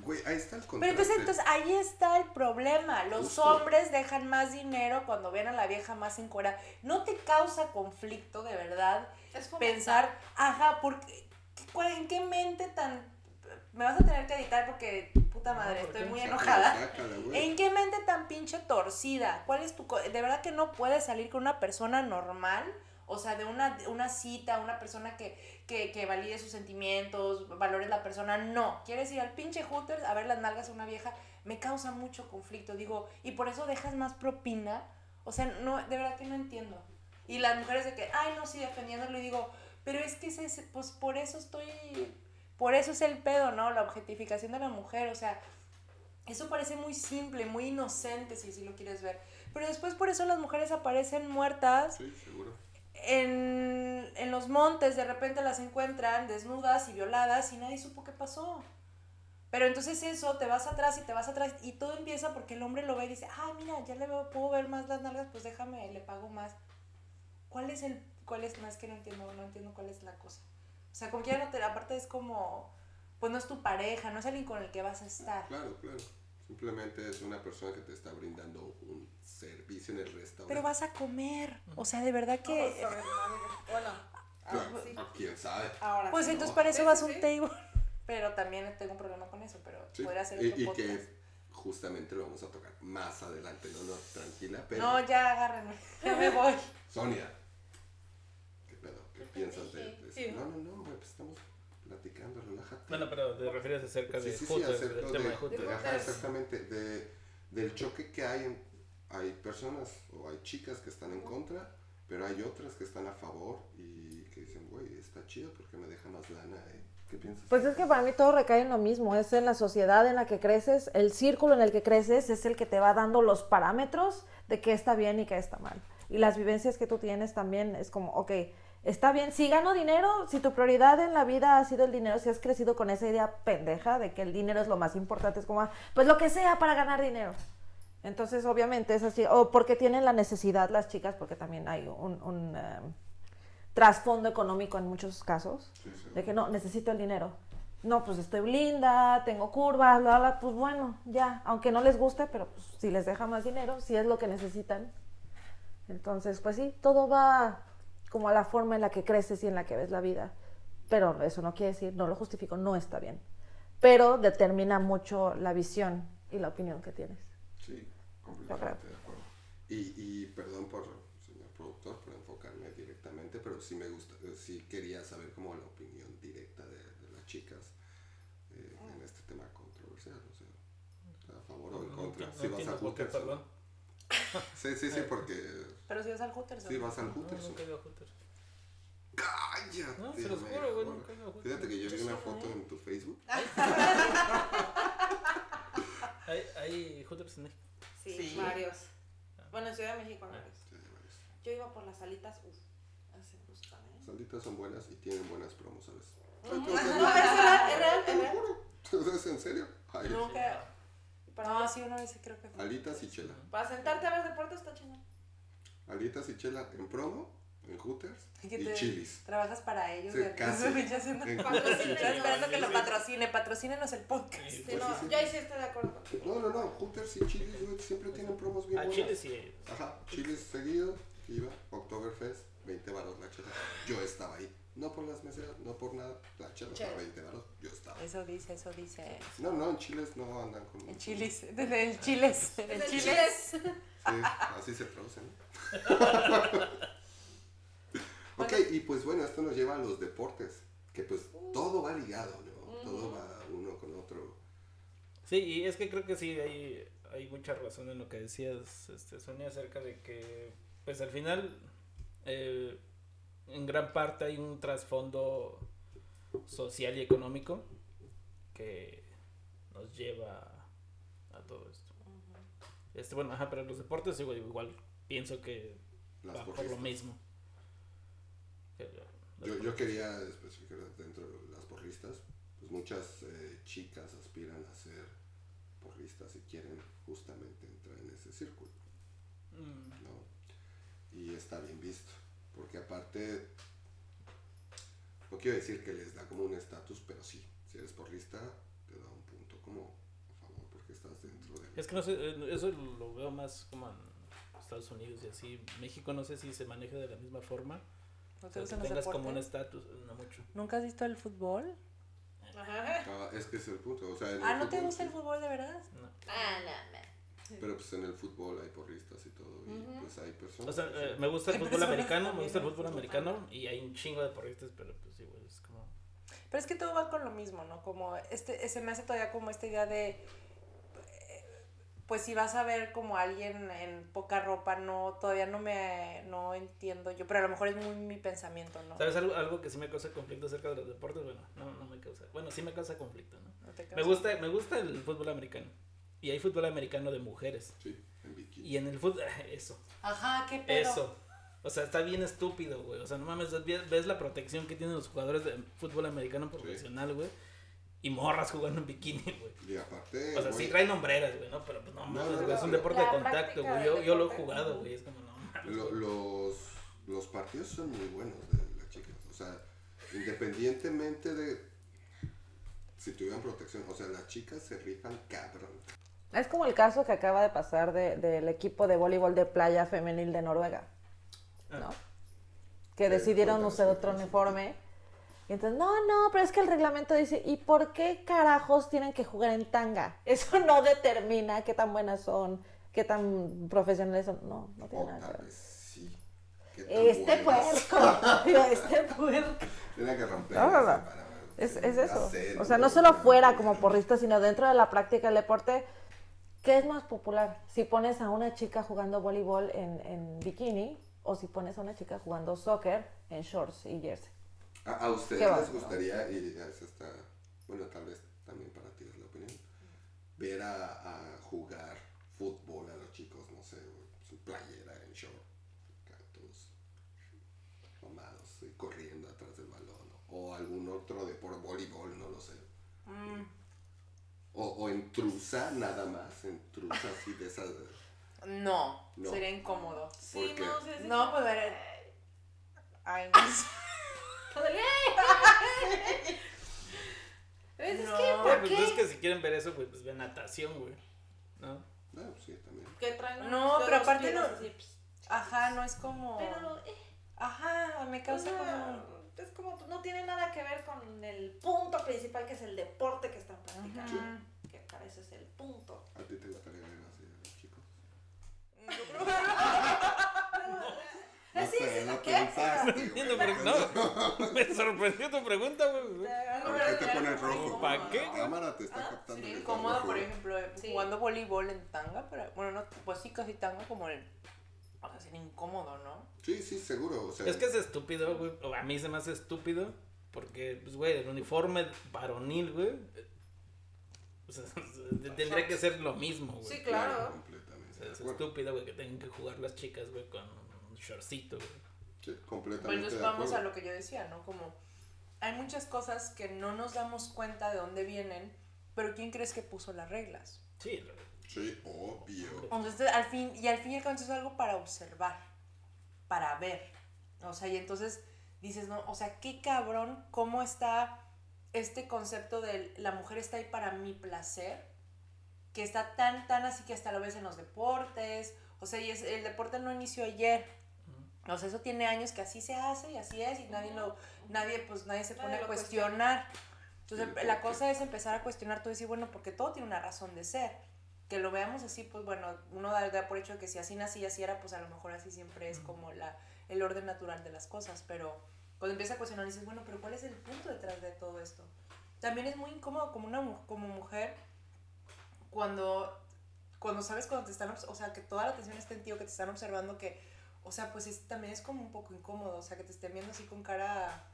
güey, ahí está el
Pero
contraste.
entonces, entonces ahí está el problema. Los
Justo.
hombres dejan más dinero cuando ven a la vieja más encuerada. ¿No te causa conflicto de verdad
Es
pensar, ajá, porque, cuál- ¿en qué mente tan... Me vas a tener que editar porque, puta madre,
¿por
estoy muy enojada.
sácala.
¿En qué mente tan pinche torcida? ¿Cuál es tu... co- De verdad que no puedes salir con una persona normal? O sea, de una, una cita, una persona que, que, que valide sus sentimientos, valores la persona. No. Quieres ir al pinche Hooters a ver las nalgas a una vieja. Me causa mucho conflicto. Digo, y por eso dejas más propina. O sea, no, de verdad que no entiendo. Y las mujeres de que, ay, no, sí, defendiéndolo. Y digo, pero es que ese, ese- pues por eso estoy, por eso es el pedo, ¿no? La objetificación de la mujer, o sea, eso parece muy simple, muy inocente, si así lo quieres ver. Pero después por eso las mujeres aparecen muertas
Sí, seguro.
En, en los montes, de repente las encuentran desnudas y violadas y nadie supo qué pasó. Pero entonces eso, te vas atrás y te vas atrás y todo empieza porque el hombre lo ve y dice, ah, mira, ya le veo, puedo ver más las nalgas, pues déjame, le pago más. ¿Cuál es el, cuál es, no que no entiendo, no entiendo cuál es la cosa? O sea, como quiera, no te, aparte es como, pues no es tu pareja, no es alguien con el que vas a estar.
Claro, claro. Simplemente es una persona que te está brindando un servicio en el restaurante.
Pero vas a comer, o sea, de verdad que...
Bueno,
Claro,
sí.
¿Quién sabe?
ahora
Pues
sí.
entonces para eso
Sí,
vas
sí,
a un
sí.
table. Pero también tengo un problema con eso, pero
Sí.
podría ser
y,
otro
y
podcast.
que justamente lo vamos a tocar más adelante. No, no, tranquila. Pero,
No, ya agárrenme. Ya me voy.
Sonia, ¿qué pedo? ¿Qué piensas de, de
Sí.
eso? No, no, no, güey, pues estamos platicando, relájate.
Bueno, pero te refieres acerca de
Sí, sí, sí, acerca
del tema de
de, ajá, exactamente, de, del choque que hay, en, hay personas o hay chicas que están en contra, pero hay otras que están a favor y que dicen, güey, está chido porque me deja más lana, ¿eh? ¿Qué piensas?
Pues es que para mí todo recae en lo mismo, es en la sociedad en la que creces, el círculo en el que creces es el que te va dando los parámetros de qué está bien y qué está mal. Y las vivencias que tú tienes también es como, ok, está bien, si gano dinero, si tu prioridad en la vida ha sido el dinero, si has crecido con esa idea pendeja de que el dinero es lo más importante, es como, ah, pues lo que sea para ganar dinero. Entonces, obviamente es así, o porque tienen la necesidad las chicas, porque también hay un, un, eh, trasfondo económico en muchos casos,
Sí, sí.
de que no, necesito el dinero. No, pues estoy linda, tengo curvas, bla, bla, pues bueno, ya, aunque no les guste, pero pues si les deja más dinero, si es lo que necesitan. Entonces, pues sí, todo va como a la forma en la que creces y en la que ves la vida. Pero eso no quiere decir, no lo justifico, no está bien. Pero determina mucho la visión y la opinión que tienes.
Sí, completamente de acuerdo. Y, y perdón por, señor productor, por enfocarme directamente, pero sí me gusta, eh, sí quería saber como la opinión directa de, de las chicas eh, en este tema controversial, o sea, ¿está a favor o en
No
contra.
no
si vas
entiendo
a
por
Sí, sí, sí, porque
Pero si vas al Hooters.
sí
¿no?
vas al
No,
Hooters.
nunca he ido a Hooters.
¡Cállate!
No, se los juro, güey, nunca he ido a Hooters.
Fíjate que yo vi una
sí,
foto
¿eh?
en tu Facebook.
¿Hay, hay Hooters en México?
Sí,
Sí.
varios. Bueno, en Ciudad de México hay varios.
Sí, hay varios.
Yo iba por las salitas, uff, así me gustan, ¿eh?
Salitas son buenas y tienen buenas promos, ¿sabes?
No, pero es real, es real, es real.
¿Es en serio? Ay,
No, sí, una vez creo que fue.
Alitas y chela.
Para sentarte a ver deporte está chingón.
Alitas y chela en promo, en Hooters y
te-
chilis.
Trabajas para ellos.
Sí, casi.
esperando que lo patrocine. Patrocínenos el podcast.
Sí.
Sí,
Pues
no,
sí,
yo ahí sí estoy de acuerdo.
No, no, no, Hooters y chilis, güey, siempre tienen promos bien
A
buenas.
Chile sí.
Ajá, chilis seguido, iba, Oktoberfest, 20 baros la chela. Yo estaba ahí. No por las meseras, no por nada. La chela estaba 20 baros, yo.
Eso dice, eso dice.
No, no, en chiles no andan con...
En chiles. En chiles. En
El
chiles.
Sí, así se traduce, ¿no? ok, y pues bueno, esto nos lleva a los deportes, que pues todo va ligado, ¿no? Todo va uno con otro.
Sí, y es que creo que sí, hay, hay mucha razón en lo que decías, este, Sonia, acerca de que, pues al final, eh, en gran parte hay un trasfondo social y económico que nos lleva a, todo esto. Este, bueno, ajá, pero los deportes igual, igual pienso que
Las
va por lo mismo.
Yo, yo quería especificar dentro de las porristas, pues muchas eh, chicas aspiran a ser porristas y quieren justamente entrar en ese círculo,
Mm,
¿no? Y está bien visto, porque aparte, no quiero decir que les da como un estatus, pero sí, si eres porrista, te da un punto como a favor, porque estás dentro de...
Es que no sé, eh, eso lo veo más como en Estados Unidos y así. México no sé si se maneja de la misma forma.
¿No
O
te
sea, que tengas como un estatus, no mucho.
¿Nunca has visto el fútbol?
Ajá.
Ah, es que es el punto, o sea,
Ah,
el
¿no te
fútbol,
gusta el
sí,
fútbol de verdad?
No.
Ah, no, no.
Pero pues en el fútbol hay porristas y todo, y pues hay personas...
O sea, eh,
sí.
me gusta el fútbol americano, me gusta el
el
fútbol americano y hay un chingo de porristas, pero pues sí, güey, es como...
Pero es que todo va con lo mismo, ¿no? Como este, se me hace todavía como esta idea de. eh, pues si vas a ver como alguien en poca ropa, no, todavía no me, no entiendo yo, pero a lo mejor es muy mi pensamiento, ¿no?
¿Sabes algo, algo que sí me causa conflicto acerca de los deportes? Bueno, no, no me causa. Bueno, sí me causa conflicto, ¿no?
No te
Me
causa-
gusta, me gusta el fútbol americano. Y hay fútbol americano de mujeres.
Sí, en bikini.
Y en el fútbol, eso,
Ajá, qué pedo.
eso. O sea, está bien estúpido, güey. O sea, no mames, ves la protección que tienen los jugadores de fútbol americano profesional, güey. Y morras jugando en bikini, güey.
Y aparte,
O sea, sí traen hombreras, güey, ¿no? Pero pues no, mames,
no,
es un deporte de contacto, güey. Yo, yo lo he jugado, güey. Es como, no mames.
lo- los, los partidos son muy buenos de las chicas. O sea, independientemente de si tuvieran protección, o sea, las chicas se rifan cabrón.
Es como el caso que acaba de pasar de- del equipo de voleibol de playa femenil de Noruega, ¿no? Que
Sí,
decidieron usar otro uniforme. Y entonces, no, no, pero es que el reglamento dice, ¿y por qué carajos tienen que jugar en tanga? Eso no determina qué tan buenas son, qué tan profesionales son. No, no tiene nada que ver.
vez sí. ¿Qué tan
Este puerco, este puerco.
Tiene que romper.
No, no, no.
esa para-
Es, es eso. O sea, no solo fuera como porrista, sino dentro de la práctica del deporte. ¿Qué es más popular? Si pones a una chica jugando voleibol en, en bikini o si pones a una chica jugando soccer en shorts y jersey.
¿A, a ustedes les gustaría, y eso está, bueno, tal vez también para ti es la opinión, ver a, a jugar fútbol a los chicos, no sé, su playera en short, todos mamados y corriendo atrás del balón, o algún otro de por voleibol, no lo sé.
Mm.
O, o en trusa, nada más, en trusa así de esas.
No,
No.
sería incómodo.
Sí,
¿Por qué?
no, sí, sí.
No, pues ver. Ay, no sé.
¿Ves? Es
No.
que, ¿por
pues
qué?
es que si quieren ver eso, güey, pues ve natación, güey. ¿No?
No, sí, también.
Que traen
No, pero aparte no-
así.
Ajá, no es como.
Pero, eh,
Ajá, me
o
causa como.
es como, no tiene nada que ver con el punto principal que es el deporte que están practicando. Que para eso es el punto.
¿A ti te gustaría ver así a los chicos? No
Así
sé,
es,
no
¿qué?
pensaste,
no. Me sorprendió tu pregunta, güey.
¿Por qué te pones rojo?
¿Para qué?
La cámara te está captando.
Sí, incómodo,
rojo.
por ejemplo, eh,
Sí.
jugando voleibol en tanga, pero bueno, no, pues sí, casi tanga como el. O sea, sería incómodo, ¿no?
Sí, sí, seguro. O sea,
Es que es estúpido, güey. O a mí se me hace estúpido. Porque, pues, güey, el uniforme varonil, güey. eh, O sea, tendría que ser lo mismo, güey.
Sí, claro.
Es
acuerdo.
estúpido, güey, que tengan que jugar las chicas, güey, con un shortcito, güey.
Sí, completamente.
Bueno, entonces
de
vamos
acuerdo.
a lo que yo decía, ¿no? Como hay muchas cosas que no nos damos cuenta de dónde vienen, pero ¿quién crees que puso las reglas?
Sí,
Sí, obvio.
Entonces, al fin, y al fin y al cabo, es algo para observar, para ver. O sea, y entonces dices, no, o sea, qué cabrón, cómo está este concepto de la mujer está ahí para mi placer, que está tan, tan así que hasta lo ves en los deportes. O sea, y es, el deporte no inició ayer. O sea, eso tiene años que así se hace y así es, y nadie lo, nadie, pues nadie se
Nadie
pone a cuestionar. Entonces,
Sí,
la cosa es empezar a cuestionar, tú decir, bueno, porque todo tiene una razón de ser. Que lo veamos así, pues bueno, uno da, da por hecho que si así nací y así era, pues a lo mejor así siempre es como la, el orden natural de las cosas. Pero cuando empiezas a cuestionar, dices, bueno, pero ¿cuál es el punto detrás de todo esto? También es muy incómodo como una como mujer cuando cuando sabes cuando te están, o sea, que toda la atención está en ti o que te están observando que, o sea, pues es, también es como un poco incómodo, o sea, que te estén viendo así con cara,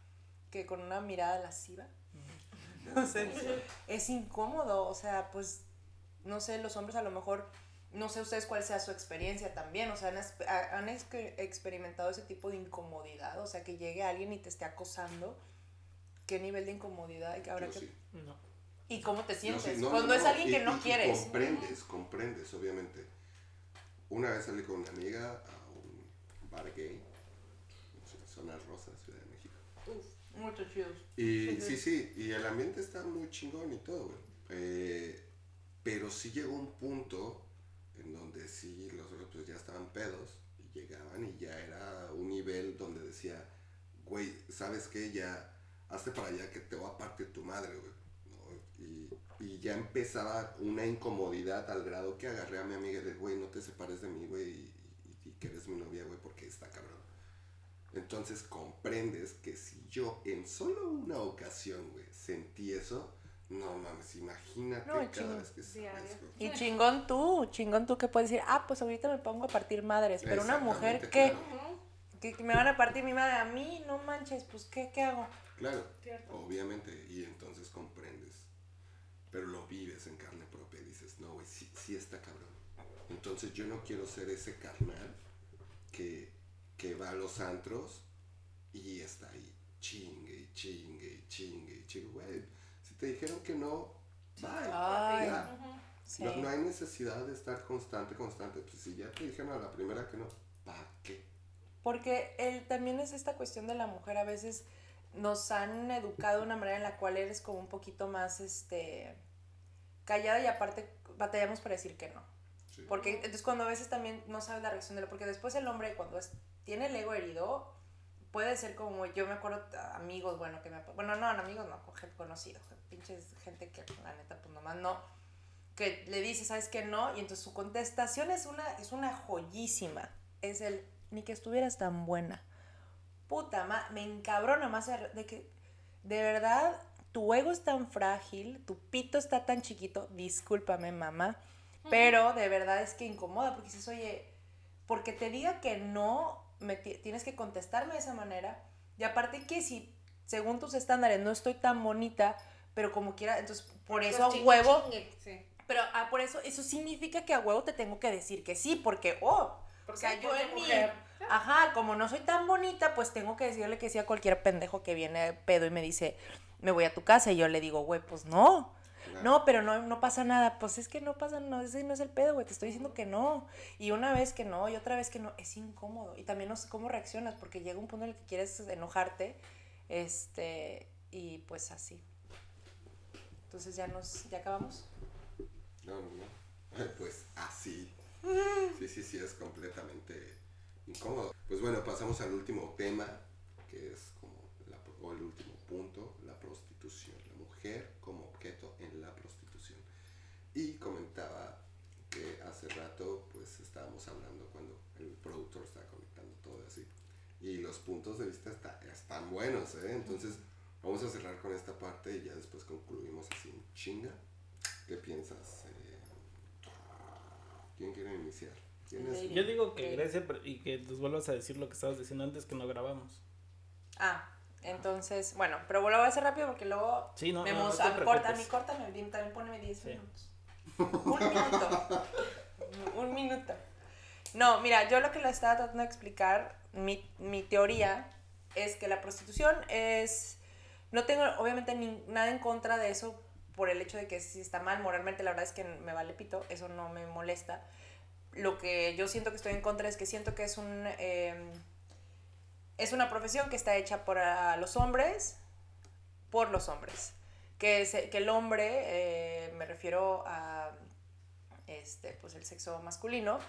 que con una mirada lasciva. O sea, es incómodo, o sea, pues, no sé, los hombres a lo mejor, no sé ustedes cuál sea su experiencia también, o sea, han, han exper- experimentado ese tipo de incomodidad, o sea, que llegue alguien y te esté acosando, qué nivel de incomodidad y que habrá
Yo
que...
sí.
no.
¿Y cómo te sientes?
no,
Cuando
no,
es alguien
y-
que no
y-
quieres.
comprendes, comprendes, obviamente. Una vez salí con una amiga a un bar gay, en Zona Rosa, Ciudad de México.
Muy chidos.
Y sí, sí, y el ambiente está muy chingón y todo, güey. Eh, pero sí llegó un punto en donde sí los otros pues ya estaban pedos y llegaban y ya era un nivel donde decía, güey, ¿sabes qué? Ya hazte para allá que te va a partir tu madre, güey. Y, y ya empezaba una incomodidad al grado que agarré a mi amiga y le dije, güey, no te separes de mí, güey, y, y- y que eres mi novia, güey, porque está cabrón. Entonces comprendes que si yo en solo una ocasión, güey, sentí eso, No mames, imagínate
No,
cada vez que eso.
Y chingón tú, chingón tú que puedes decir, ah, pues ahorita me pongo a partir madres, pero una mujer
Exactamente,
que,
claro.
que, que me van a partir mi madre a mí, no manches, pues ¿qué, qué hago?
Claro,
Cierto.
obviamente, y entonces comprendes, pero lo vives en carne propia y dices, no, güey, sí, sí está cabrón. Entonces yo no quiero ser ese carnal que, que va a los antros y está ahí chingue y chingue y chingue y chingue, güey. Si te dijeron que no, bye.
Ay,
ya.
Sí.
No, no hay necesidad de estar constante, constante. Pues si ya te dijeron a la primera que no, ¿para qué?
Porque el, también es esta cuestión de la mujer, a veces nos han educado de una manera en la cual eres como un poquito más, este, callada y aparte batallamos para decir que no.
Sí.
Porque entonces cuando a veces también no sabes la reacción de lo, porque después el hombre cuando es- tiene el ego herido, puede ser como, yo me acuerdo, amigos, bueno, que me, bueno, no, no, amigos no, con gente conocido, pinches gente que la neta, pues nomás no, que le dice, ¿sabes que no? Y entonces su contestación es una, es una joyísima, es el, ni que estuvieras tan buena. Puta, ma, me encabrona más de que, de verdad, tu ego es tan frágil, tu pito está tan chiquito, discúlpame mamá, pero de verdad es que incomoda porque dices, oye, porque te diga que no, me ti- tienes que contestarme de esa manera. Y aparte que si, según tus estándares, no estoy tan bonita, pero como quiera, entonces por eso a
Pues,
huevo.
Sí.
pero ah, por eso, eso significa que a huevo te tengo que decir que sí, porque, oh,
Porque
o sea, yo en mi. Ajá, como no soy tan bonita, pues tengo que decirle que sí a cualquier pendejo que viene pedo y me dice, me voy a tu casa, y yo le digo, güey, pues no,
Claro.
no, pero no, no pasa nada. Pues es que no pasa nada, ese no es el pedo, güey. Te estoy diciendo que no. Y una vez que no, y otra vez que no, es incómodo. Y también no sé cómo reaccionas, porque llega un punto en el que quieres enojarte. Este, y pues así. Entonces ya nos, ya acabamos.
No, no, no. Pues así. Sí, sí, sí, es completamente incómodo. Pues bueno, pasamos al último tema, que es como la, o el último punto, la prostitución. La mujer como objeto en la prostitución. Y comentaba que hace rato, pues estábamos hablando cuando el productor estaba conectando todo así. Y los puntos de vista está- están buenos, ¿eh? Entonces, vamos a cerrar con esta parte y ya después concluimos así en chinga. ¿Qué piensas? eh? ¿Quién quiere iniciar?
Yo digo que. Grecia y que nos vuelvas a decir lo que estabas diciendo antes que no grabamos.
Ah, entonces, bueno, pero lo voy a hacer rápido porque luego
Sí, no,
me
no, no te
a, mi corta,
preocupes.
mi corta me también poneme 10
Sí.
minutos. Un minuto. Un minuto. No, mira, yo lo que le estaba tratando de explicar, mi, mi teoría es que la prostitución es... No tengo obviamente ni- nada en contra de eso por el hecho de que si está mal moralmente, la verdad es que me vale pito, eso no me molesta. Lo que yo siento que estoy en contra es que siento que es un... em, es una profesión que está hecha por ah, los hombres, por los hombres. Que, se- que el hombre, eh, me refiero a este, pues el sexo masculino,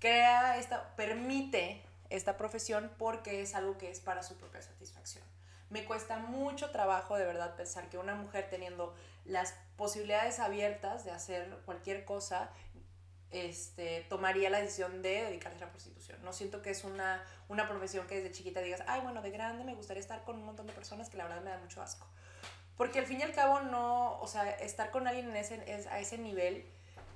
crea esta, permite esta profesión porque es algo que es para su propia satisfacción. Me cuesta mucho trabajo de verdad pensar que una mujer teniendo las posibilidades abiertas de hacer cualquier cosa, este, tomaría la decisión de dedicarse a la prostitución. No siento que es una, una profesión que desde chiquita digas, ay, bueno, de grande me gustaría estar con un montón de personas que la verdad me da mucho asco. Porque al fin y al cabo no, o sea, estar con alguien en ese, es, a ese nivel,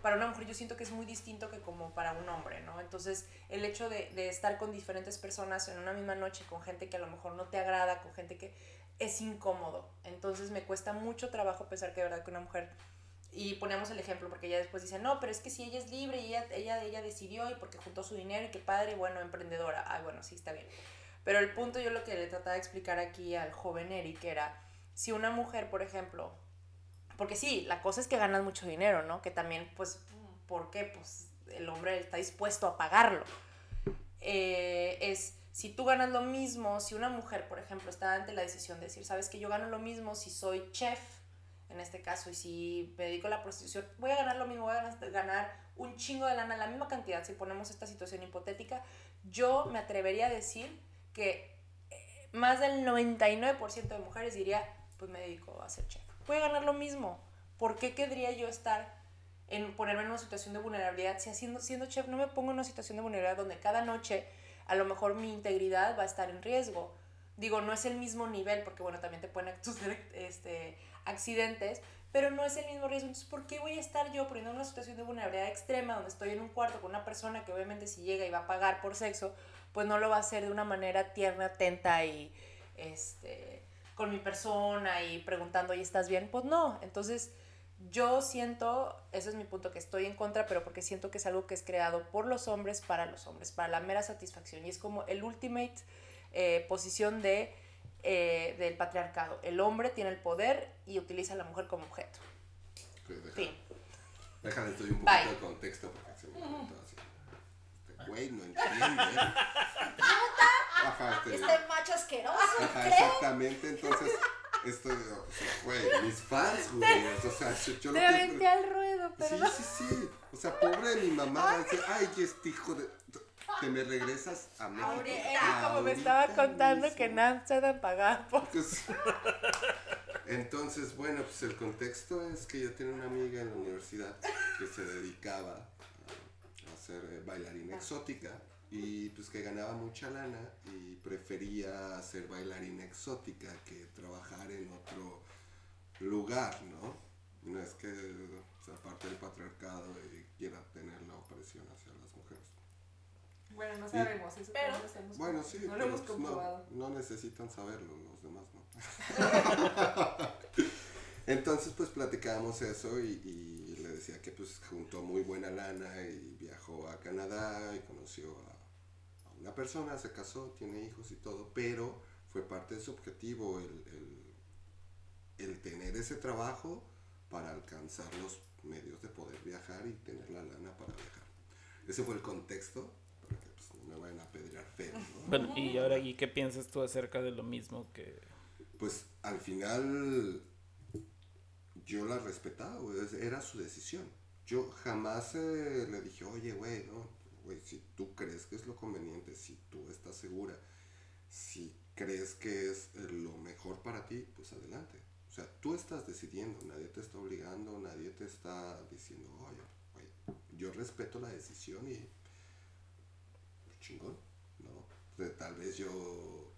para una mujer yo siento que es muy distinto que como para un hombre, ¿no? Entonces, el hecho de, de estar con diferentes personas en una misma noche, con gente que a lo mejor no te agrada, con gente que es incómodo. Entonces, me cuesta mucho trabajo pensar que de verdad que una mujer y ponemos el ejemplo porque ella después dice, no, pero es que si ella es libre y ella, ella, ella decidió y porque juntó su dinero y qué padre, bueno, emprendedora. Ay, bueno, sí, está bien. Pero el punto yo lo que le trataba de explicar aquí al joven Eric era, si una mujer, por ejemplo, porque sí, la cosa es que ganas mucho dinero, ¿no? Que también, pues, ¿por qué? Pues el hombre está dispuesto a pagarlo. Eh, es, si tú ganas lo mismo, si una mujer, por ejemplo, está ante la decisión de decir, sabes que yo gano lo mismo si soy chef, en este caso, y si me dedico a la prostitución, voy a ganar lo mismo, voy a ganar- un chingo de lana, la misma cantidad, si ponemos esta situación hipotética, yo me atrevería a decir que eh, más del 99% de mujeres diría, pues me dedico a ser chef. Voy a ganar lo mismo. ¿Por qué querría yo estar en ponerme en una situación de vulnerabilidad? Si haciendo, siendo chef no me pongo en una situación de vulnerabilidad donde cada noche a lo mejor mi integridad va a estar en riesgo. Digo, no es el mismo nivel, porque bueno, también te pueden este, accidentes, pero no es el mismo riesgo. Entonces, ¿por qué voy a estar yo poniendo en una situación de vulnerabilidad extrema donde estoy en un cuarto con una persona que obviamente si llega y va a pagar por sexo, pues no lo va a hacer de una manera tierna, atenta y este con mi persona y preguntando, ¿y estás bien? Pues no. Entonces, yo siento, ese es mi punto, que estoy en contra, pero porque siento que es algo que es creado por los hombres para los hombres, para la mera satisfacción. Y es como el ultimate eh, posición de, eh, del patriarcado. El hombre tiene el poder y utiliza a la mujer como objeto.
Ok, deja-
Fin.
Déjale, estoy un
Bye.
poquito de contexto porque se me así. Este güey no entiende. Ajá, este,
Este macho asqueroso.
ajá, exactamente. Entonces, esto, o sea, güey, mis fans, güey. O sea, yo, yo lo
Te
que.
aventé al ruedo,
Sí,
perdón.
sí, sí. O sea, pobre de mi mamá ay, este hijo de. Te me regresas a México.
Era como me estaba
ahorita
contando
mismo".
que en Amsterdam pagaba por...
Pues, Entonces, bueno, pues el contexto es que yo tenía una amiga en la universidad que se dedicaba a, ser eh, bailarina exótica y pues que ganaba mucha lana y prefería ser bailarina exótica que trabajar en otro lugar, ¿no? No es que sea parte del patriarcado y quiera tener la opresión hacia.
Bueno, no
sabemos,
eso
Pero-
no lo hemos
Bueno, sí,
no lo
pero,
hemos
no,
comprobado.
no necesitan saberlo los demás, ¿no? Entonces, pues platicábamos eso y, y le decía que pues juntó muy buena lana y viajó a Canadá y conoció a, a una persona, se casó, tiene hijos y todo, pero fue parte de su objetivo el, el- el tener ese trabajo para alcanzar los medios de poder viajar y tener la lana para viajar. Ese fue el contexto, para que pues, no me vayan a pedrear feo, ¿no?
Bueno, y ahora, ¿y qué piensas tú acerca de lo mismo que...
Pues al final yo la respetaba, güey, era su decisión. Yo jamás eh, le dije, oye, güey, no, güey, si tú crees que es lo conveniente, si tú estás segura, si crees que es eh, lo mejor para ti, pues adelante. O sea, tú estás decidiendo, nadie te está obligando, nadie te está diciendo, oye, güey, yo respeto la decisión y chingón, ¿no? Tal vez yo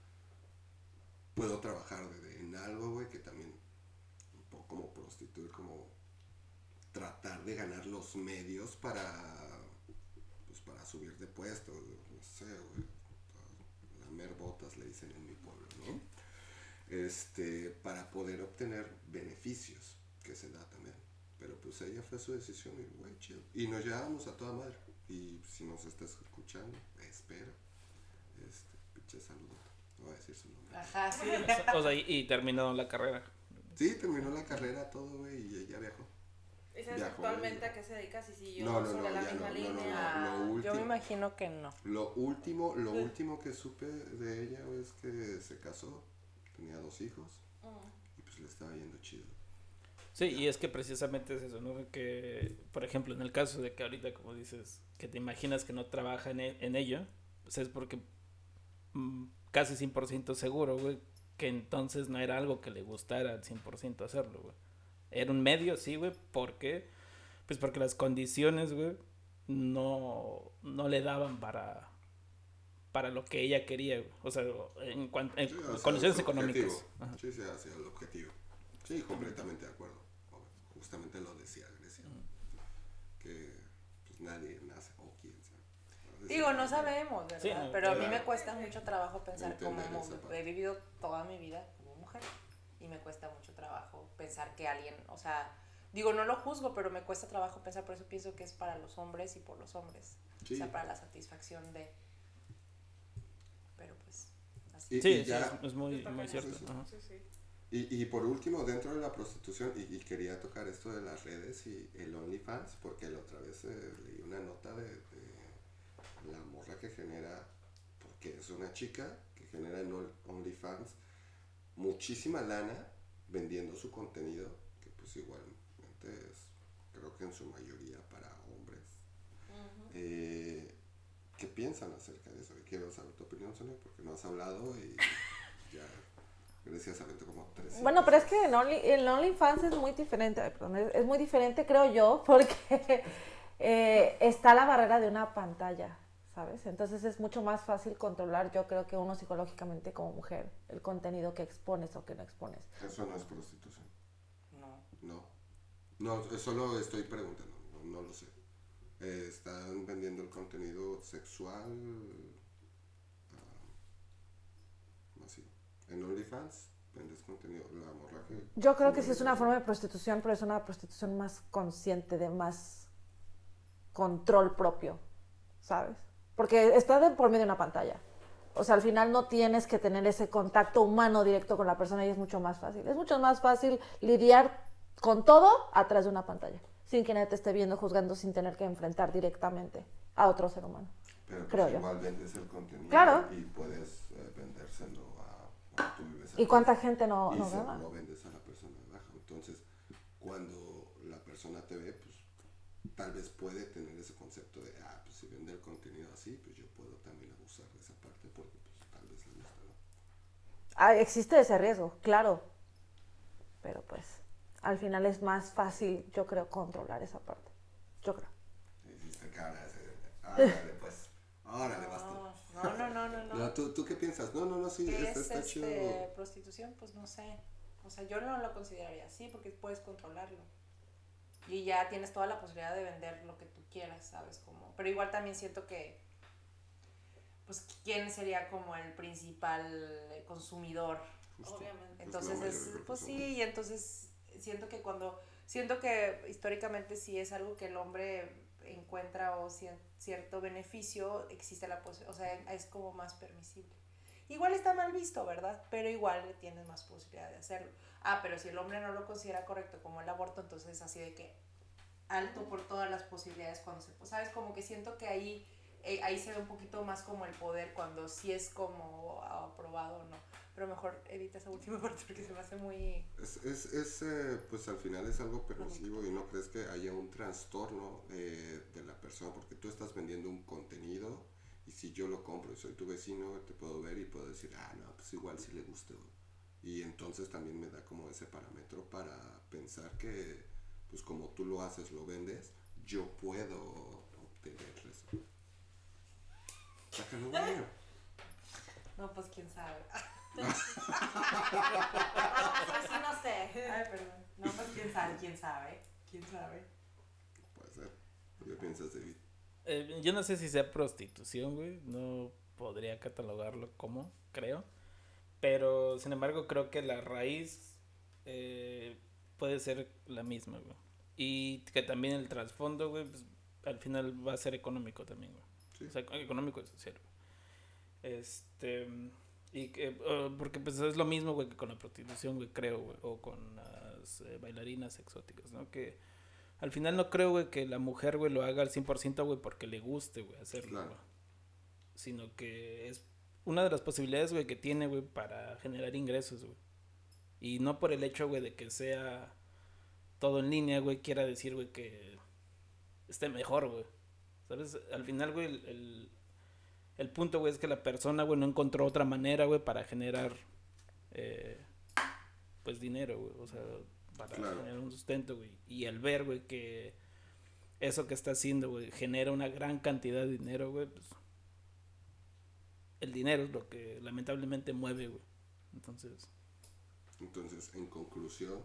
puedo trabajar en algo, güey, que también un poco como prostituir, como tratar de ganar los medios para, pues para subir de puesto, no sé, güey, lamer botas le dicen en mi pueblo, ¿no? Este, para poder obtener beneficios, que se da también. Pero pues ella fue su decisión y, güey, chido. Y nos llevábamos a toda madre. Y si nos estás escuchando, espero. Este, pinche saludo. No voy a decir su nombre.
Ajá, sí.
O sea, y, y terminó la carrera.
Sí, terminó la carrera, todo, güey, y ella viajó.
¿Y sabes
Viajó,
actualmente a qué se dedica? Si siguió
No, no,
sobre
no,
la misma
no, no, no,
línea.
no.
Yo me imagino que no.
Lo último, lo último que supe de ella es que se casó, tenía dos hijos y pues le estaba yendo chido.
Sí, y es que precisamente es eso, ¿no? Que, por ejemplo, en el caso de que ahorita, como dices, que te imaginas que no trabaja en, e- en ello, pues es porque mm, casi 100% seguro, güey, que entonces no era algo que le gustara al 100% hacerlo, güey. Era un medio, sí, güey, porque, pues porque las condiciones, güey, no, no le daban para, para lo que ella quería, güey. O sea, en cuanto, en
Sí, hacia
condiciones económicas. Ajá.
Sí, sí, hacia el objetivo. Sí, completamente de acuerdo. Justamente lo decía Grecia. Que pues nadie nace, o quién sabe.
Digo, no sabemos, ¿verdad?
Sí, no,
Pero a mí me cuesta mucho trabajo pensar como
Entender esa
mu-
parte.
he vivido toda mi vida como mujer y me cuesta mucho trabajo pensar que alguien, o sea, digo, no lo juzgo, pero me cuesta trabajo pensar, por eso pienso que es para los hombres y por los hombres,
Sí.
o sea, para la satisfacción de pero pues así.
Y-
Sí,
y
sí,
ya-
es, es muy, muy cierto.
Sí, sí.
ajá.
Sí, sí.
Y, y por último, dentro de la prostitución, y, y quería tocar esto de las redes y el OnlyFans, porque la otra vez eh, leí una nota de, de la morra que genera, porque es una chica que genera en OnlyFans muchísima lana vendiendo su contenido, que pues igualmente es, creo que en su mayoría para hombres. Eh, ¿Qué piensan acerca de eso? Y quiero saber tu opinión, Sonia, porque no has hablado y ya, como tres.
Bueno, pero es que en, Only, en OnlyFans es muy diferente, perdón, es, es muy diferente creo yo, porque eh, está la barrera de una pantalla, ¿sabes? Entonces es mucho más fácil controlar, yo creo que uno psicológicamente como mujer, el contenido que expones o que no expones.
Eso no es prostitución.
No.
No. No, solo estoy preguntando, no, no lo sé. Eh, están vendiendo el contenido sexual ah, masivo. En OnlyFans vendes contenido, la morra que...
Yo creo que sí es una forma de prostitución, pero es una prostitución más consciente, de más control propio, ¿sabes? Porque está de por medio de una pantalla. O sea, al final no tienes que tener ese contacto humano directo con la persona y es mucho más fácil. Es mucho más fácil lidiar con todo atrás de una pantalla, sin que nadie te esté viendo, juzgando, sin tener que enfrentar directamente a otro ser humano.
Pero pues
creo yo.
igual vendes el contenido
Claro.
y puedes eh, vendérselo tú vives
¿Y cuánta gente no,
y
no
se
gana?
lo vendes a la persona de abajo. Entonces, cuando la persona te ve, pues tal vez puede tener ese concepto de, ah, pues si vende el contenido así, pues yo puedo también abusar de esa parte porque pues tal vez le gusta, ¿no?
Ah, existe ese riesgo, claro. Pero pues, al final es más fácil, yo creo, controlar esa parte. Yo creo.
Hiciste cara, órale pues, órale vas tú.
No, no, no, no, no.
¿tú, ¿Tú qué piensas? No, no, no, sí,
¿Qué
está,
es
está chido.
este, prostitución? Pues no sé. O sea, yo no lo consideraría así porque puedes controlarlo. Y ya tienes toda la posibilidad de vender lo que tú quieras, ¿sabes? Como, pero igual también siento que, pues, ¿quién sería como el principal consumidor?
Justo.
Obviamente.
Entonces, es, pues sí, y entonces siento que cuando, siento que históricamente si es algo que el hombre encuentra o cierto beneficio, existe la posibilidad, o sea, es como más permisible. Igual está mal visto, ¿verdad? Pero igual tienes más posibilidad de hacerlo. Ah, pero si el hombre no lo considera correcto como el aborto, entonces es así de que alto por todas las posibilidades cuando se... ¿Sabes? Como que siento que ahí, eh, ahí se ve un poquito más como el poder cuando sí es como aprobado o no. Pero mejor edita esa última parte porque se me hace muy...
Es, es, es, eh, pues al final es algo permisivo y no crees que haya un trastorno eh, de la persona porque tú estás vendiendo un contenido y si yo lo compro y soy tu vecino te puedo ver y puedo decir, ah, no, pues igual si le gusta. güey". Y entonces también me da como ese parámetro para pensar que, pues como tú lo haces, lo vendes, yo puedo obtener eso. Sácalo, güey.
No, pues quién sabe.
Sí, sí, no sé.
Ay, perdón. No, pues quién sabe, quién sabe. ¿Quién sabe?
Puede ser. ¿Qué piensas, David?
Eh, yo no sé si sea prostitución, güey. No podría catalogarlo como, creo. Pero, sin embargo, creo que la raíz eh, puede ser la misma, güey. Y que también el trasfondo, güey, pues, al final va a ser económico también, güey.
Sí.
O sea, económico y social, güey. Este... Y que, eh, porque pues es lo mismo, güey, que con la prostitución, güey, creo, güey. O con las eh, bailarinas exóticas, ¿no? Que al final no creo, güey, que la mujer, güey, lo haga al 100%, güey, porque le guste, güey, hacerlo,
Claro.
güey. Sino que es una de las posibilidades, güey, que tiene, güey, para generar ingresos, güey. Y no por el hecho, güey, de que sea todo en línea, güey, quiera decir, güey, que esté mejor, güey. ¿Sabes? Al final, güey, el, el, el punto, güey, es que la persona, güey, no encontró otra manera, güey, para generar, eh, pues, dinero, güey. O sea, para
Claro.
generar un sustento, güey. Y al ver, güey, que eso que está haciendo, güey, genera una gran cantidad de dinero, güey, pues, el dinero es lo que lamentablemente mueve, güey. Entonces,
Entonces, en conclusión,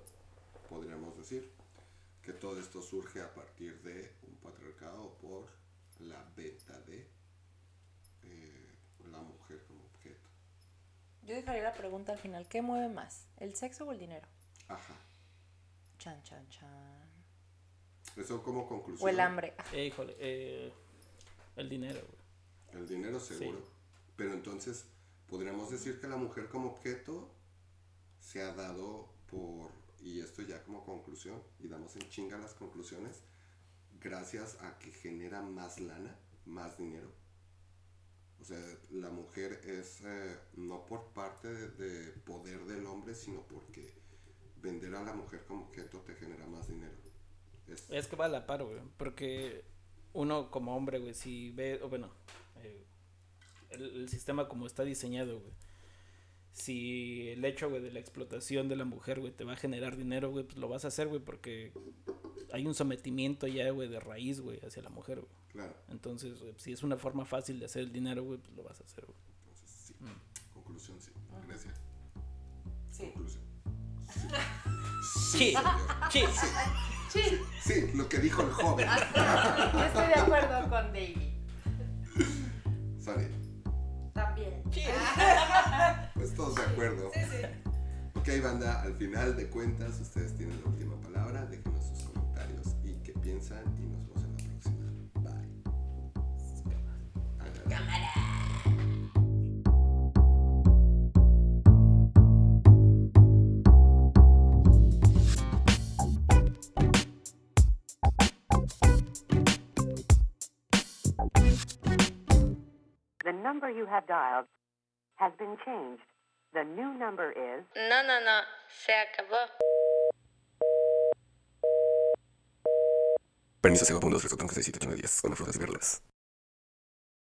podríamos decir que todo esto surge a partir de un patriarcado por la venta de eh, la mujer como objeto.
Yo dejaría la pregunta al final. ¿Qué mueve más? ¿El sexo o el dinero?
Ajá.
Chan, chan, chan.
Eso como conclusión.
O el hambre.
eh, híjole, eh, el dinero, güey.
El dinero seguro.
Sí.
Pero entonces, podríamos decir que la mujer como objeto se ha dado por, y esto ya como conclusión, y damos en chinga las conclusiones, gracias a que genera más lana, más dinero. O sea, la mujer es eh, no por parte de, de poder del hombre, sino porque vender a la mujer como objeto te genera más dinero. Es,
Es que va a la par, güey. Porque uno como hombre, güey, si ve, o bueno, eh, el, el sistema como está diseñado, güey. Si el hecho, güey, de la explotación de la mujer, güey, te va a generar dinero, güey, pues lo vas a hacer, güey, porque hay un sometimiento ya, güey, de raíz, güey, hacia la mujer, güey.
claro.
Entonces, güey, si es una forma fácil de hacer el dinero, güey, pues lo vas a hacer, güey.
Entonces, sí.
Mm.
Conclusión, sí. Grecia.
Sí.
Conclusión. Sí.
Sí,
señor.
sí.
Sí, sí, lo que dijo el joven.
Yo estoy de acuerdo con David.
Sorry.
También.
Pues todos de acuerdo.
Sí, sí.
Ok, banda, al final de cuentas, ustedes tienen la última palabra. Déjenos sus comentarios y qué piensan. Y nos vemos en la próxima. Bye. Háganlo.
The number you have dialed has been changed. The new number is
No, no, no, se acabó.
Permiso, segundo, 3, 4, 5, 6, 7, 8, 9, 10. Come frutas y verduras.